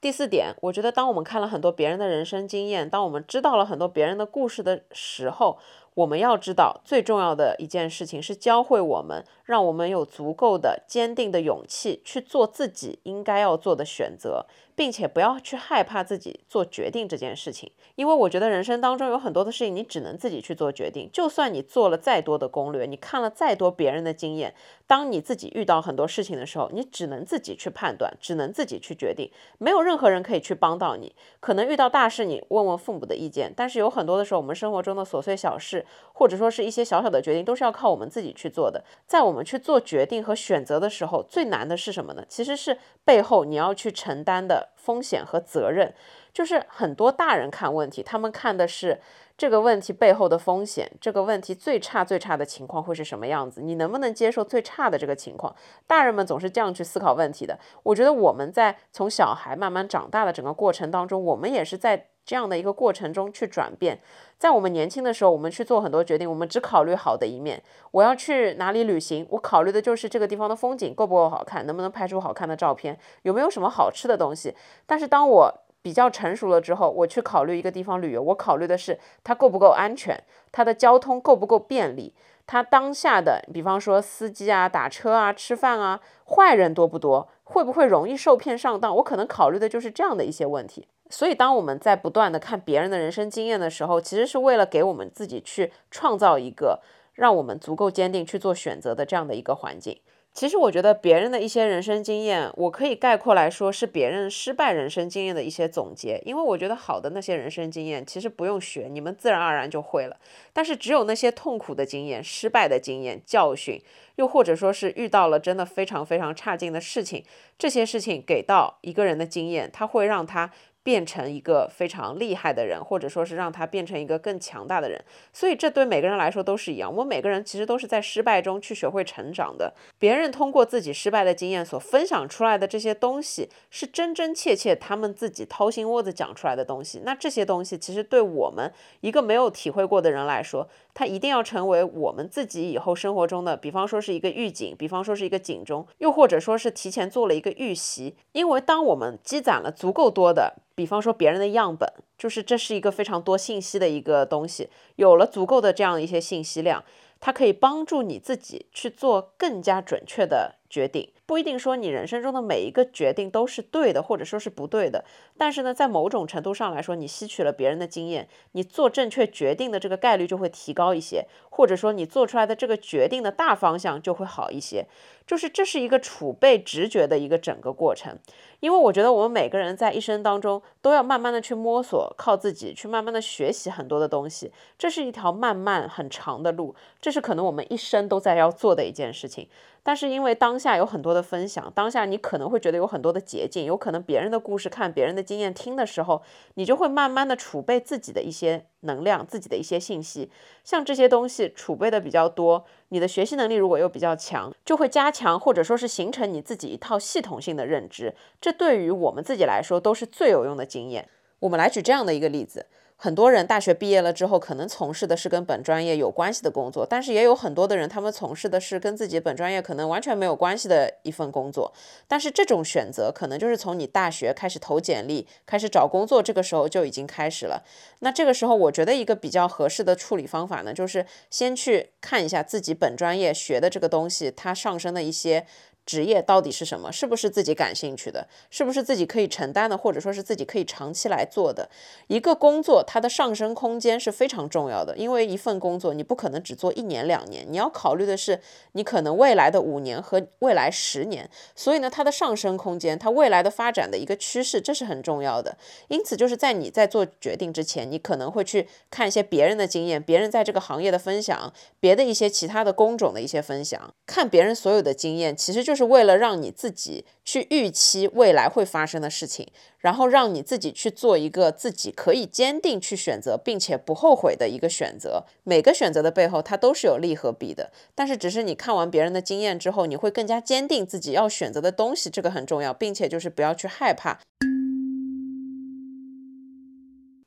第四点，我觉得当我们看了很多别人的人生经验，当我们知道了很多别人的故事的时候，我们要知道，最重要的一件事情是教会我们，让我们有足够的坚定的勇气去做自己应该要做的选择。并且不要去害怕自己做决定这件事情，因为我觉得人生当中有很多的事情，你只能自己去做决定。就算你做了再多的攻略，你看了再多别人的经验，当你自己遇到很多事情的时候，你只能自己去判断，只能自己去决定，没有任何人可以去帮到你。可能遇到大事，你问问父母的意见，但是有很多的时候，我们生活中的琐碎小事，或者说是一些小小的决定，都是要靠我们自己去做的。在我们去做决定和选择的时候，最难的是什么呢？其实是背后你要去承担的。风险和责任，就是很多大人看问题，他们看的是这个问题背后的风险，这个问题最差最差的情况会是什么样子？你能不能接受最差的这个情况？大人们总是这样去思考问题的。我觉得我们在从小孩慢慢长大的整个过程当中，我们也是在这样的一个过程中去转变。在我们年轻的时候，我们去做很多决定，我们只考虑好的一面。我要去哪里旅行，我考虑的就是这个地方的风景够不够好看，能不能拍出好看的照片，有没有什么好吃的东西。但是当我比较成熟了之后，我去考虑一个地方旅游，我考虑的是它够不够安全，它的交通够不够便利，它当下的，比方说司机啊、打车啊、吃饭啊，坏人多不多，会不会容易受骗上当，我可能考虑的就是这样的一些问题。所以，当我们在不断的看别人的人生经验的时候，其实是为了给我们自己去创造一个让我们足够坚定去做选择的这样的一个环境。其实我觉得别人的一些人生经验，我可以概括来说是别人失败人生经验的一些总结。因为我觉得好的那些人生经验，其实不用学，你们自然而然就会了。但是只有那些痛苦的经验、失败的经验、教训，又或者说是遇到了真的非常非常差劲的事情，这些事情给到一个人的经验，他会让他。变成一个非常厉害的人，或者说是让他变成一个更强大的人，所以这对每个人来说都是一样。我们每个人其实都是在失败中去学会成长的。别人通过自己失败的经验所分享出来的这些东西，是真真切切他们自己掏心窝子讲出来的东西。那这些东西其实对我们一个没有体会过的人来说，它一定要成为我们自己以后生活中的，比方说是一个预警，比方说是一个警钟，又或者说是提前做了一个预习。因为当我们积攒了足够多的。比方说别人的样本，就是这是一个非常多信息的一个东西，有了足够的这样一些信息量，它可以帮助你自己去做更加准确的决定。不一定说你人生中的每一个决定都是对的，或者说是不对的。但是呢，在某种程度上来说，你吸取了别人的经验，你做正确决定的这个概率就会提高一些，或者说你做出来的这个决定的大方向就会好一些。就是这是一个储备直觉的一个整个过程。因为我觉得我们每个人在一生当中都要慢慢的去摸索，靠自己去慢慢的学习很多的东西。这是一条漫漫很长的路，这是可能我们一生都在要做的一件事情。但是因为当下有很多的分享，当下你可能会觉得有很多的捷径，有可能别人的故事看，别人的经验听的时候，你就会慢慢的储备自己的一些能量，自己的一些信息。像这些东西储备的比较多，你的学习能力如果又比较强，就会加强或者说是形成你自己一套系统性的认知。这对于我们自己来说都是最有用的经验。我们来举这样的一个例子。很多人大学毕业了之后，可能从事的是跟本专业有关系的工作，但是也有很多的人，他们从事的是跟自己本专业可能完全没有关系的一份工作。但是这种选择可能就是从你大学开始投简历、开始找工作，这个时候就已经开始了。那这个时候，我觉得一个比较合适的处理方法呢，就是先去看一下自己本专业学的这个东西，它上升的一些。职业到底是什么？是不是自己感兴趣的？是不是自己可以承担的？或者说是自己可以长期来做的一个工作？它的上升空间是非常重要的，因为一份工作你不可能只做一年两年，你要考虑的是你可能未来的五年和未来十年。所以呢，它的上升空间，它未来的发展的一个趋势，这是很重要的。因此，就是在你在做决定之前，你可能会去看一些别人的经验，别人在这个行业的分享，别的一些其他的工种的一些分享，看别人所有的经验，其实就是。是为了让你自己去预期未来会发生的事情，然后让你自己去做一个自己可以坚定去选择，并且不后悔的一个选择。每个选择的背后，它都是有利和弊的。但是，只是你看完别人的经验之后，你会更加坚定自己要选择的东西，这个很重要，并且就是不要去害怕。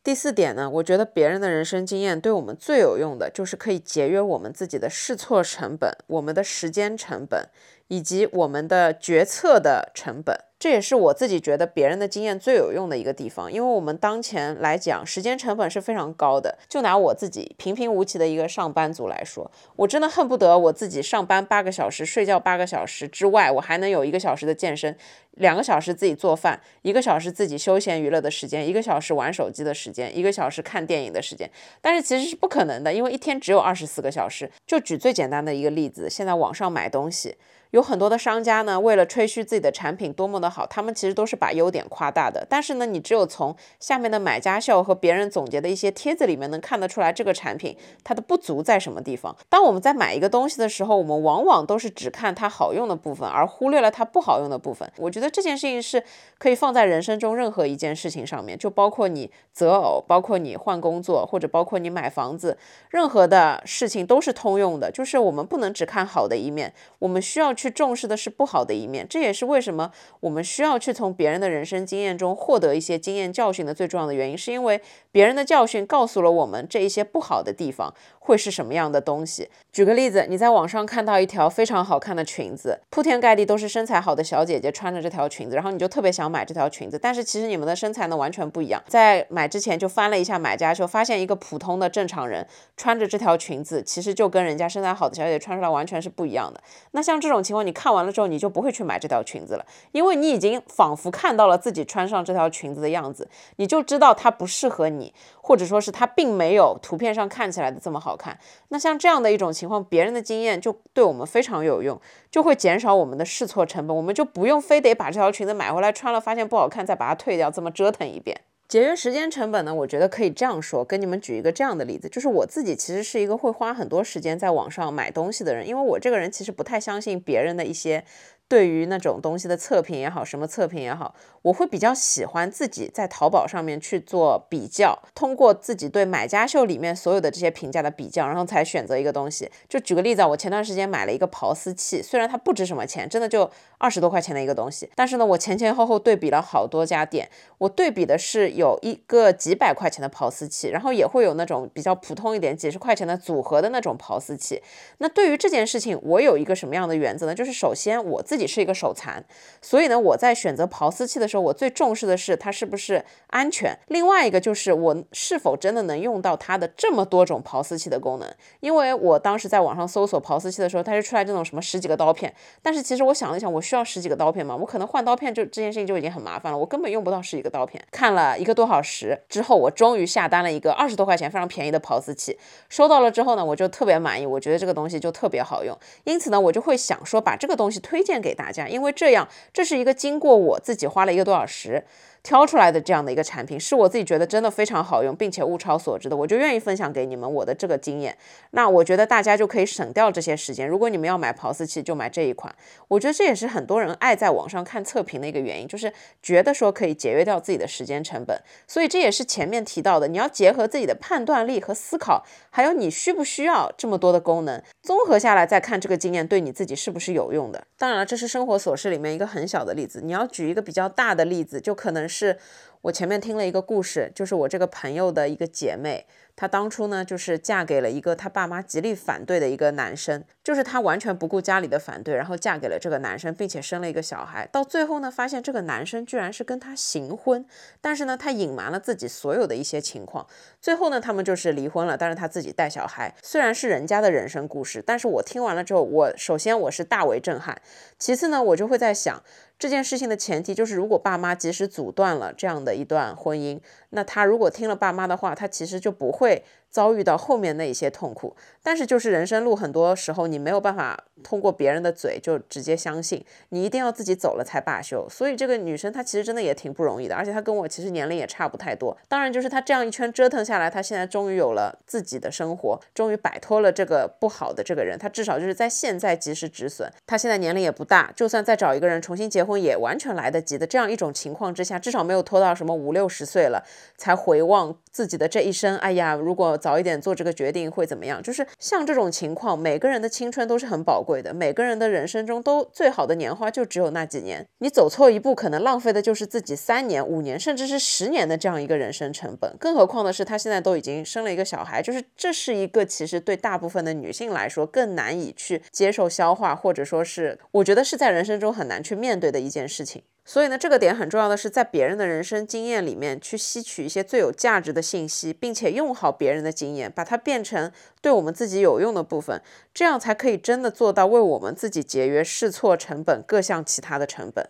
第四点呢，我觉得别人的人生经验对我们最有用的，就是可以节约我们自己的试错成本、我们的时间成本以及我们的决策的成本。这也是我自己觉得别人的经验最有用的一个地方，因为我们当前来讲，时间成本是非常高的。就拿我自己平平无奇的一个上班族来说，我真的恨不得我自己上班八个小时，睡觉八个小时之外，我还能有一个小时的健身，两个小时自己做饭，一个小时自己休闲娱乐的时间，一个小时玩手机的时间，一个小时看电影的时间。但是其实是不可能的，因为一天只有二十四个小时。就举最简单的一个例子，现在网上买东西。有很多的商家呢，为了吹嘘自己的产品多么的好，他们其实都是把优点夸大的。但是呢，你只有从下面的买家秀和别人总结的一些帖子里面能看得出来这个产品它的不足在什么地方。当我们在买一个东西的时候，我们往往都是只看它好用的部分，而忽略了它不好用的部分。我觉得这件事情是可以放在人生中任何一件事情上面，就包括你择偶，包括你换工作，或者包括你买房子，任何的事情都是通用的。就是我们不能只看好的一面，我们需要。去重视的是不好的一面，这也是为什么我们需要去从别人的人生经验中获得一些经验教训的最重要的原因，是因为别人的教训告诉了我们这一些不好的地方会是什么样的东西。举个例子，你在网上看到一条非常好看的裙子，铺天盖地都是身材好的小姐姐穿着这条裙子，然后你就特别想买这条裙子，但是其实你们的身材呢完全不一样。在买之前就翻了一下买家秀，发现一个普通的正常人穿着这条裙子，其实就跟人家身材好的小姐姐穿出来完全是不一样的。那像这种情况你看完了之后，你就不会去买这条裙子了，因为你已经仿佛看到了自己穿上这条裙子的样子，你就知道它不适合你，或者说是它并没有图片上看起来的这么好好看。那像这样的一种情况，别人的经验就对我们非常有用，就会减少我们的试错成本，我们就不用非得把这条裙子买回来穿了，发现不好看再把它退掉，这么折腾一遍。节约时间成本呢？我觉得可以这样说，跟你们举一个这样的例子，就是我自己其实是一个会花很多时间在网上买东西的人，因为我这个人其实不太相信别人的一些。对于那种东西的测评也好，什么测评也好，我会比较喜欢自己在淘宝上面去做比较，通过自己对买家秀里面所有的这些评价的比较，然后才选择一个东西。就举个例子啊，我前段时间买了一个刨丝器，虽然它不值什么钱，真的就二十多块钱的一个东西，但是呢，我前前后后对比了好多家店，我对比的是有一个几百块钱的刨丝器，然后也会有那种比较普通一点几十块钱的组合的那种刨丝器。那对于这件事情，我有一个什么样的原则呢？就是首先我自己。是一个手残，所以呢，我在选择刨丝器的时候，我最重视的是它是不是安全。另外一个就是我是否真的能用到它的这么多种刨丝器的功能。因为我当时在网上搜索刨丝器的时候，它是出来这种什么十几个刀片，但是其实我想了想，我需要十几个刀片吗？我可能换刀片就这件事情就已经很麻烦了，我根本用不到十几个刀片。看了一个多小时之后，我终于下单了一个二十多块钱非常便宜的刨丝器。收到了之后呢，我就特别满意，我觉得这个东西就特别好用，因此呢，我就会想说把这个东西推荐给。大家，因为这样，这是一个经过我自己花了一个多小时。挑出来的这样的一个产品，是我自己觉得真的非常好用，并且物超所值的，我就愿意分享给你们我的这个经验。那我觉得大家就可以省掉这些时间。如果你们要买刨丝器，就买这一款。我觉得这也是很多人爱在网上看测评的一个原因，就是觉得说可以节约掉自己的时间成本。所以这也是前面提到的，你要结合自己的判断力和思考，还有你需不需要这么多的功能，综合下来再看这个经验对你自己是不是有用的。当然了，这是生活琐事里面一个很小的例子。你要举一个比较大的例子，就可能。是我前面听了一个故事，就是我这个朋友的一个姐妹。她当初呢，就是嫁给了一个她爸妈极力反对的一个男生，就是她完全不顾家里的反对，然后嫁给了这个男生，并且生了一个小孩。到最后呢，发现这个男生居然是跟她行婚，但是呢，她隐瞒了自己所有的一些情况。最后呢，他们就是离婚了，但是他自己带小孩。虽然是人家的人生故事，但是我听完了之后，我首先我是大为震撼，其次呢，我就会在想这件事情的前提就是，如果爸妈及时阻断了这样的一段婚姻。那他如果听了爸妈的话，他其实就不会遭遇到后面那一些痛苦。但是就是人生路，很多时候你没有办法通过别人的嘴就直接相信，你一定要自己走了才罢休。所以这个女生她其实真的也挺不容易的，而且她跟我其实年龄也差不太多。当然就是她这样一圈折腾下来，她现在终于有了自己的生活，终于摆脱了这个不好的这个人。她至少就是在现在及时止损。她现在年龄也不大，就算再找一个人重新结婚也完全来得及的。这样一种情况之下，至少没有拖到什么五六十岁了。才回望自己的这一生，哎呀，如果早一点做这个决定会怎么样？就是像这种情况，每个人的青春都是很宝贵的，每个人的人生中都最好的年华就只有那几年，你走错一步，可能浪费的就是自己三年、五年，甚至是十年的这样一个人生成本。更何况的是，他现在都已经生了一个小孩，就是这是一个其实对大部分的女性来说更难以去接受、消化，或者说是我觉得是在人生中很难去面对的一件事情。所以呢，这个点很重要的是，在别人的人生经验里面去吸取一些最有价值的信息，并且用好别人的经验，把它变成对我们自己有用的部分，这样才可以真的做到为我们自己节约试错成本、各项其他的成本。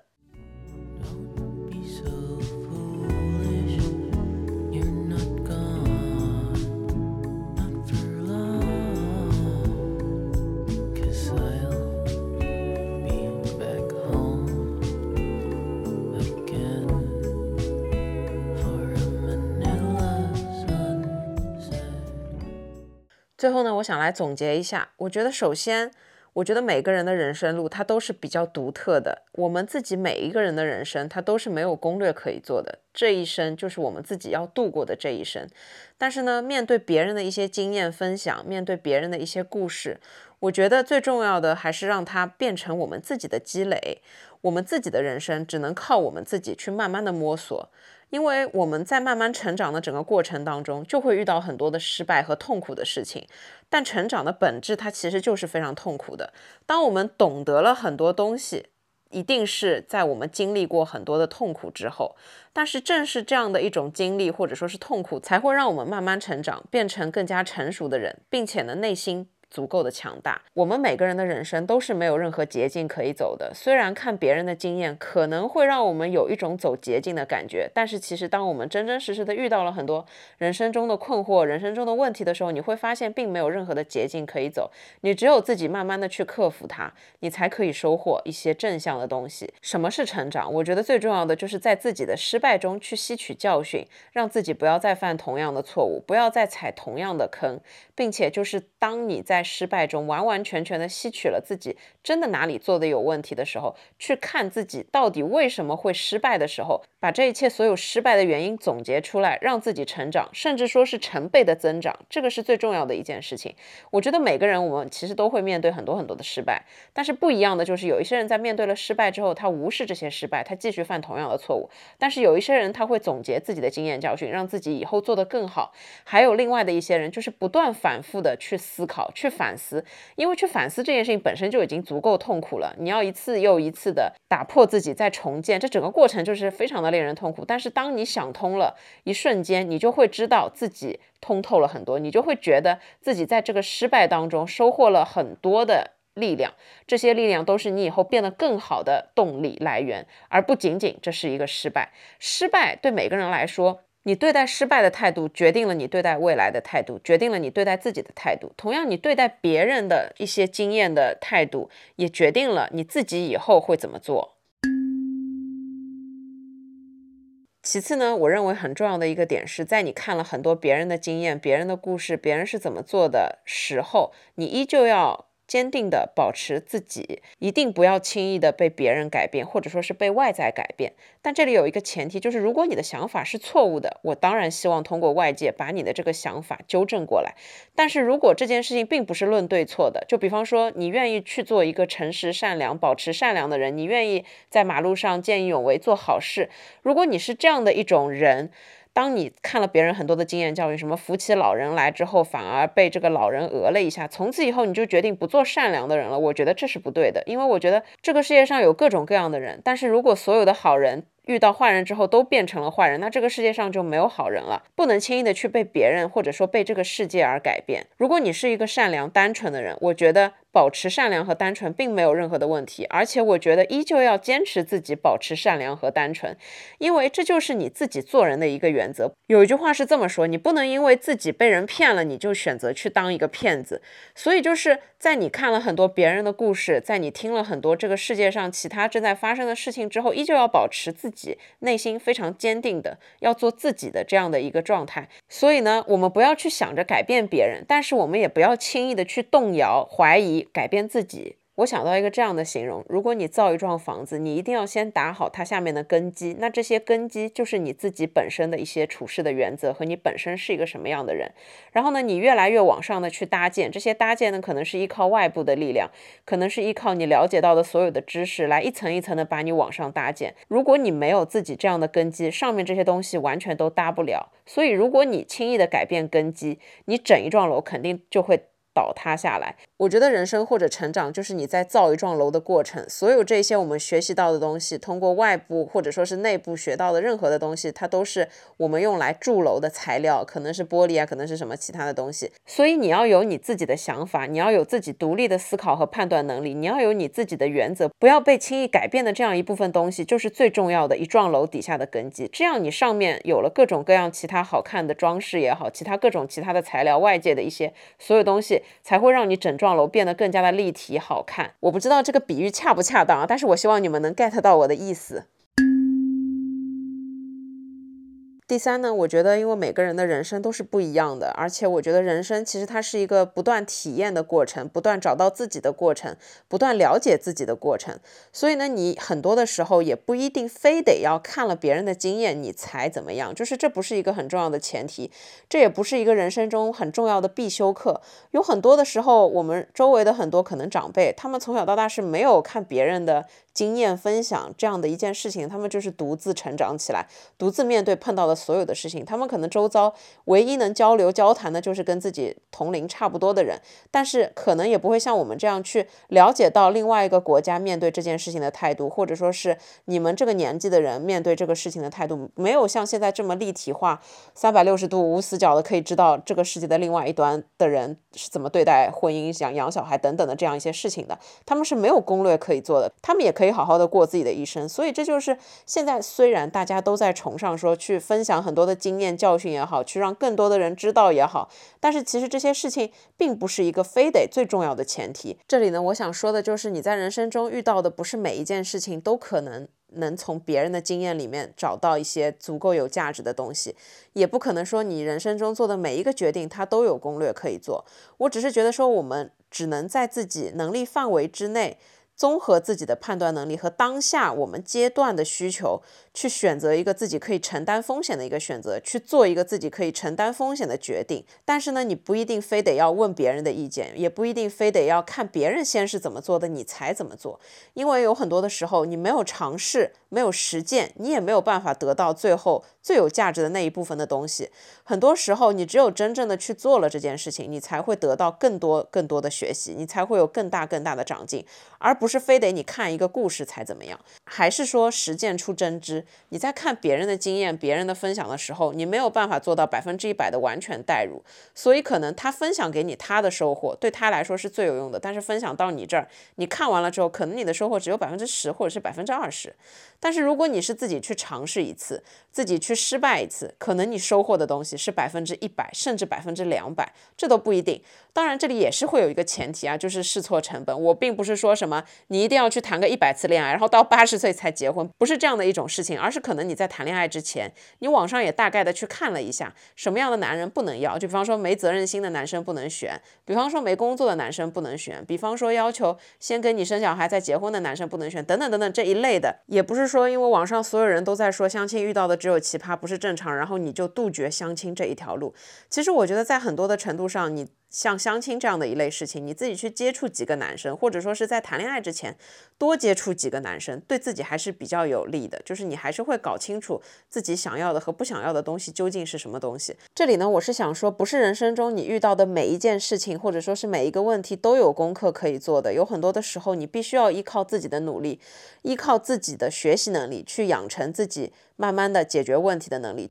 最后呢，我想来总结一下。我觉得，首先，我觉得每个人的人生路，它都是比较独特的。我们自己每一个人的人生，它都是没有攻略可以做的。这一生就是我们自己要度过的这一生。但是呢，面对别人的一些经验分享，面对别人的一些故事，我觉得最重要的还是让它变成我们自己的积累。我们自己的人生，只能靠我们自己去慢慢的摸索。因为我们在慢慢成长的整个过程当中，就会遇到很多的失败和痛苦的事情。但成长的本质，它其实就是非常痛苦的。当我们懂得了很多东西，一定是在我们经历过很多的痛苦之后。但是正是这样的一种经历，或者说是痛苦，才会让我们慢慢成长，变成更加成熟的人，并且呢，内心。足够的强大。我们每个人的人生都是没有任何捷径可以走的。虽然看别人的经验可能会让我们有一种走捷径的感觉，但是其实当我们真真实实的遇到了很多人生中的困惑、人生中的问题的时候，你会发现并没有任何的捷径可以走。你只有自己慢慢的去克服它，你才可以收获一些正向的东西。什么是成长？我觉得最重要的就是在自己的失败中去吸取教训，让自己不要再犯同样的错误，不要再踩同样的坑，并且就是当你在失败中完完全全的吸取了自己真的哪里做的有问题的时候，去看自己到底为什么会失败的时候，把这一切所有失败的原因总结出来，让自己成长，甚至说是成倍的增长，这个是最重要的一件事情。我觉得每个人我们其实都会面对很多很多的失败，但是不一样的就是有一些人在面对了失败之后，他无视这些失败，他继续犯同样的错误；但是有一些人他会总结自己的经验教训，让自己以后做得更好。还有另外的一些人就是不断反复的去思考，去反思。因为去反思这件事情本身就已经足够痛苦了，你要一次又一次的打破自己再重建，这整个过程就是非常的令人痛苦。但是当你想通了，一瞬间你就会知道自己通透了很多，你就会觉得自己在这个失败当中收获了很多的力量，这些力量都是你以后变得更好的动力来源，而不仅仅这是一个失败。失败对每个人来说。你对待失败的态度，决定了你对待未来的态度，决定了你对待自己的态度。同样，你对待别人的一些经验的态度，也决定了你自己以后会怎么做。其次呢，我认为很重要的一个点是在你看了很多别人的经验、别人的故事、别人是怎么做的时候，你依旧要。坚定的保持自己，一定不要轻易的被别人改变，或者说是被外在改变。但这里有一个前提，就是如果你的想法是错误的，我当然希望通过外界把你的这个想法纠正过来。但是如果这件事情并不是论对错的，就比方说你愿意去做一个诚实、善良、保持善良的人，你愿意在马路上见义勇为做好事，如果你是这样的一种人。当你看了别人很多的经验教育，什么扶起老人来之后，反而被这个老人讹了一下，从此以后你就决定不做善良的人了。我觉得这是不对的，因为我觉得这个世界上有各种各样的人，但是如果所有的好人遇到坏人之后都变成了坏人，那这个世界上就没有好人了。不能轻易的去被别人或者说被这个世界而改变。如果你是一个善良单纯的人，我觉得。保持善良和单纯并没有任何的问题，而且我觉得依旧要坚持自己保持善良和单纯，因为这就是你自己做人的一个原则。有一句话是这么说：你不能因为自己被人骗了，你就选择去当一个骗子。所以就是在你看了很多别人的故事，在你听了很多这个世界上其他正在发生的事情之后，依旧要保持自己内心非常坚定的要做自己的这样的一个状态。所以呢，我们不要去想着改变别人，但是我们也不要轻易的去动摇、怀疑。改变自己。我想到一个这样的形容：如果你造一幢房子，你一定要先打好它下面的根基。那这些根基就是你自己本身的一些处事的原则和你本身是一个什么样的人。然后呢，你越来越往上的去搭建这些搭建呢，可能是依靠外部的力量，可能是依靠你了解到的所有的知识来一层一层的把你往上搭建。如果你没有自己这样的根基，上面这些东西完全都搭不了。所以，如果你轻易的改变根基，你整一幢楼肯定就会。倒塌下来。我觉得人生或者成长就是你在造一幢楼的过程。所有这些我们学习到的东西，通过外部或者说是内部学到的任何的东西，它都是我们用来筑楼的材料，可能是玻璃啊，可能是什么其他的东西。所以你要有你自己的想法，你要有自己独立的思考和判断能力，你要有你自己的原则，不要被轻易改变的这样一部分东西，就是最重要的一幢楼底下的根基。这样你上面有了各种各样其他好看的装饰也好，其他各种其他的材料，外界的一些所有东西，才会让你整幢楼变得更加的立体好看。我不知道这个比喻恰不恰当，但是我希望你们能 get 到我的意思。第三呢，我觉得因为每个人的人生都是不一样的，而且我觉得人生其实它是一个不断体验的过程，不断找到自己的过程，不断了解自己的过程。所以呢，你很多的时候也不一定非得要看了别人的经验你才怎么样，就是这不是一个很重要的前提，这也不是一个人生中很重要的必修课。有很多的时候，我们周围的很多可能长辈，他们从小到大是没有看别人的。经验分享这样的一件事情，他们就是独自成长起来，独自面对碰到的所有的事情。他们可能周遭唯一能交流交谈的，就是跟自己同龄差不多的人，但是可能也不会像我们这样去了解到另外一个国家面对这件事情的态度，或者说是你们这个年纪的人面对这个事情的态度，没有像现在这么立体化、三百六十度无死角的，可以知道这个世界的另外一端的人是怎么对待婚姻、想养小孩等等的这样一些事情的。他们是没有攻略可以做的，他们也。可以好好的过自己的一生，所以这就是现在虽然大家都在崇尚说去分享很多的经验教训也好，去让更多的人知道也好，但是其实这些事情并不是一个非得最重要的前提。这里呢，我想说的就是你在人生中遇到的不是每一件事情都可能能从别人的经验里面找到一些足够有价值的东西，也不可能说你人生中做的每一个决定它都有攻略可以做。我只是觉得说我们只能在自己能力范围之内。综合自己的判断能力和当下我们阶段的需求，去选择一个自己可以承担风险的一个选择，去做一个自己可以承担风险的决定。但是呢，你不一定非得要问别人的意见，也不一定非得要看别人先是怎么做的，你才怎么做。因为有很多的时候，你没有尝试，没有实践，你也没有办法得到最后最有价值的那一部分的东西。很多时候，你只有真正的去做了这件事情，你才会得到更多更多的学习，你才会有更大更大的长进，而不是。非得你看一个故事才怎么样，还是说实践出真知？你在看别人的经验、别人的分享的时候，你没有办法做到百分之一百的完全代入，所以可能他分享给你他的收获对他来说是最有用的，但是分享到你这儿，你看完了之后，可能你的收获只有百分之十或者是百分之二十。但是如果你是自己去尝试一次，自己去失败一次，可能你收获的东西是百分之一百，甚至百分之两百，这都不一定。当然，这里也是会有一个前提啊，就是试错成本。我并不是说什么你一定要去谈个一百次恋爱，然后到八十岁才结婚，不是这样的一种事情，而是可能你在谈恋爱之前，你网上也大概的去看了一下什么样的男人不能要，就比方说没责任心的男生不能选，比方说没工作的男生不能选，比方说要求先跟你生小孩再结婚的男生不能选，等等等等这一类的，也不是说因为网上所有人都在说相亲遇到的只有奇葩不是正常，然后你就杜绝相亲这一条路。其实我觉得在很多的程度上，你。像相亲这样的一类事情，你自己去接触几个男生，或者说是在谈恋爱之前多接触几个男生，对自己还是比较有利的。就是你还是会搞清楚自己想要的和不想要的东西究竟是什么东西。这里呢，我是想说，不是人生中你遇到的每一件事情，或者说是每一个问题都有功课可以做的。有很多的时候，你必须要依靠自己的努力，依靠自己的学习能力，去养成自己慢慢的解决问题的能力。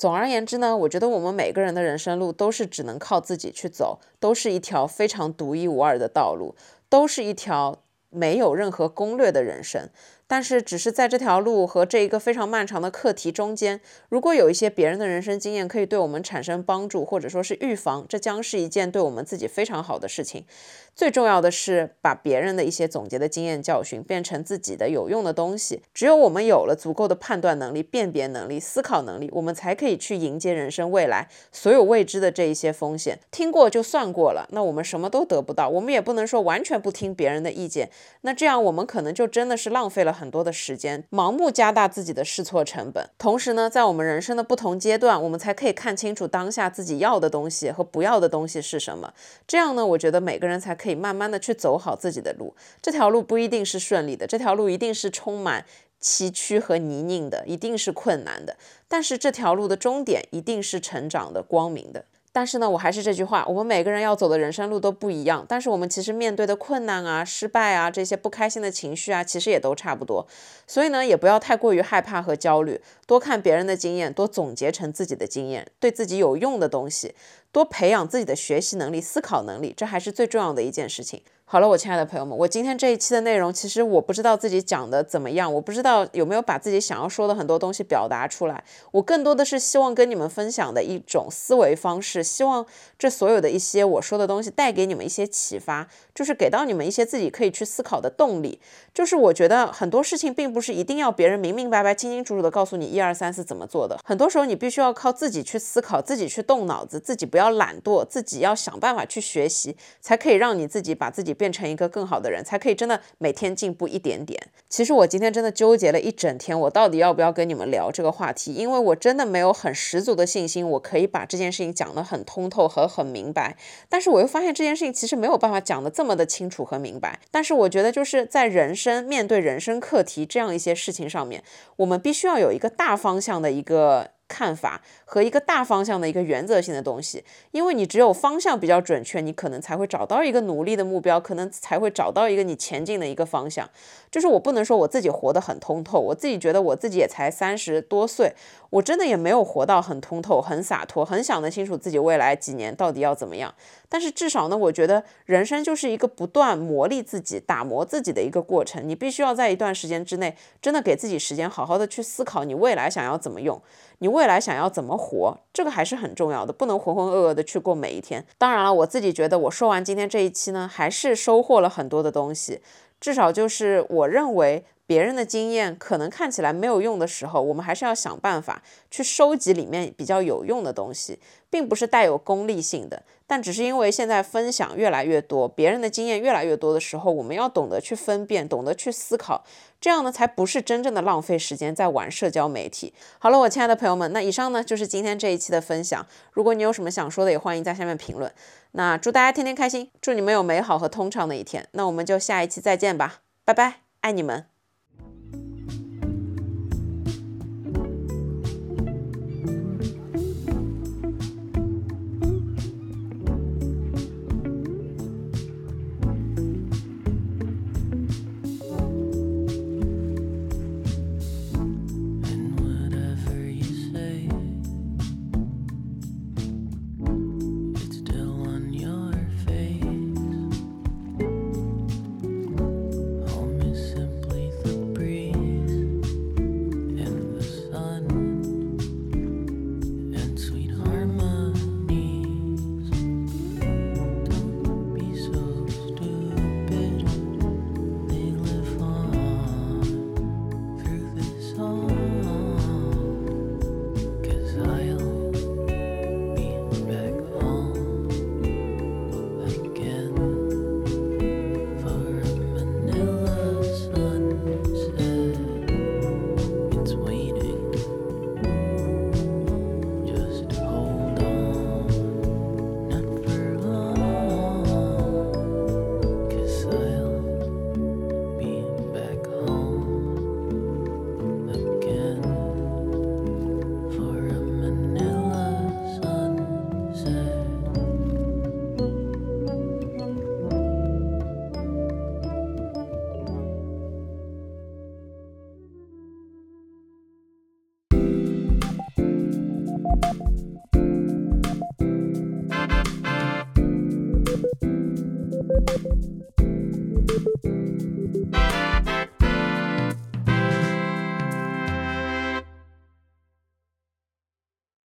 总而言之呢，我觉得我们每个人的人生路都是只能靠自己去走，都是一条非常独一无二的道路，都是一条没有任何攻略的人生。但是，只是在这条路和这一个非常漫长的课题中间，如果有一些别人的人生经验可以对我们产生帮助，或者说是预防，这将是一件对我们自己非常好的事情。最重要的是，把别人的一些总结的经验教训变成自己的有用的东西。只有我们有了足够的判断能力、辨别能力、思考能力，我们才可以去迎接人生未来所有未知的这一些风险。听过就算过了，那我们什么都得不到。我们也不能说完全不听别人的意见，那这样我们可能就真的是浪费了。很多的时间，盲目加大自己的试错成本。同时呢，在我们人生的不同阶段，我们才可以看清楚当下自己要的东西和不要的东西是什么。这样呢，我觉得每个人才可以慢慢的去走好自己的路。这条路不一定是顺利的，这条路一定是充满崎岖和泥泞的，一定是困难的。但是这条路的终点一定是成长的、光明的。但是呢，我还是这句话，我们每个人要走的人生路都不一样。但是我们其实面对的困难啊、失败啊、这些不开心的情绪啊，其实也都差不多。所以呢，也不要太过于害怕和焦虑，多看别人的经验，多总结成自己的经验，对自己有用的东西，多培养自己的学习能力、思考能力，这还是最重要的一件事情。好了，我亲爱的朋友们，我今天这一期的内容，其实我不知道自己讲的怎么样，我不知道有没有把自己想要说的很多东西表达出来。我更多的是希望跟你们分享的一种思维方式，希望这所有的一些我说的东西带给你们一些启发，就是给到你们一些自己可以去思考的动力。就是我觉得很多事情并不是一定要别人明明白白、清清楚楚的告诉你一二三四怎么做的，很多时候你必须要靠自己去思考，自己去动脑子，自己不要懒惰，自己要想办法去学习，才可以让你自己把自己。变成一个更好的人，才可以真的每天进步一点点。其实我今天真的纠结了一整天，我到底要不要跟你们聊这个话题？因为我真的没有很十足的信心，我可以把这件事情讲得很通透和很明白。但是我又发现这件事情其实没有办法讲得这么的清楚和明白。但是我觉得就是在人生面对人生课题这样一些事情上面，我们必须要有一个大方向的一个。看法和一个大方向的一个原则性的东西，因为你只有方向比较准确，你可能才会找到一个努力的目标，可能才会找到一个你前进的一个方向。就是我不能说我自己活得很通透，我自己觉得我自己也才三十多岁，我真的也没有活到很通透、很洒脱、很想得清楚自己未来几年到底要怎么样。但是至少呢，我觉得人生就是一个不断磨砺自己、打磨自己的一个过程。你必须要在一段时间之内，真的给自己时间，好好的去思考你未来想要怎么用，你未来想要怎么活，这个还是很重要的，不能浑浑噩噩的去过每一天。当然了，我自己觉得我说完今天这一期呢，还是收获了很多的东西，至少就是我认为。别人的经验可能看起来没有用的时候，我们还是要想办法去收集里面比较有用的东西，并不是带有功利性的，但只是因为现在分享越来越多，别人的经验越来越多的时候，我们要懂得去分辨，懂得去思考，这样呢才不是真正的浪费时间在玩社交媒体。好了，我亲爱的朋友们，那以上呢就是今天这一期的分享。如果你有什么想说的，也欢迎在下面评论。那祝大家天天开心，祝你们有美好和通畅的一天。那我们就下一期再见吧，拜拜，爱你们。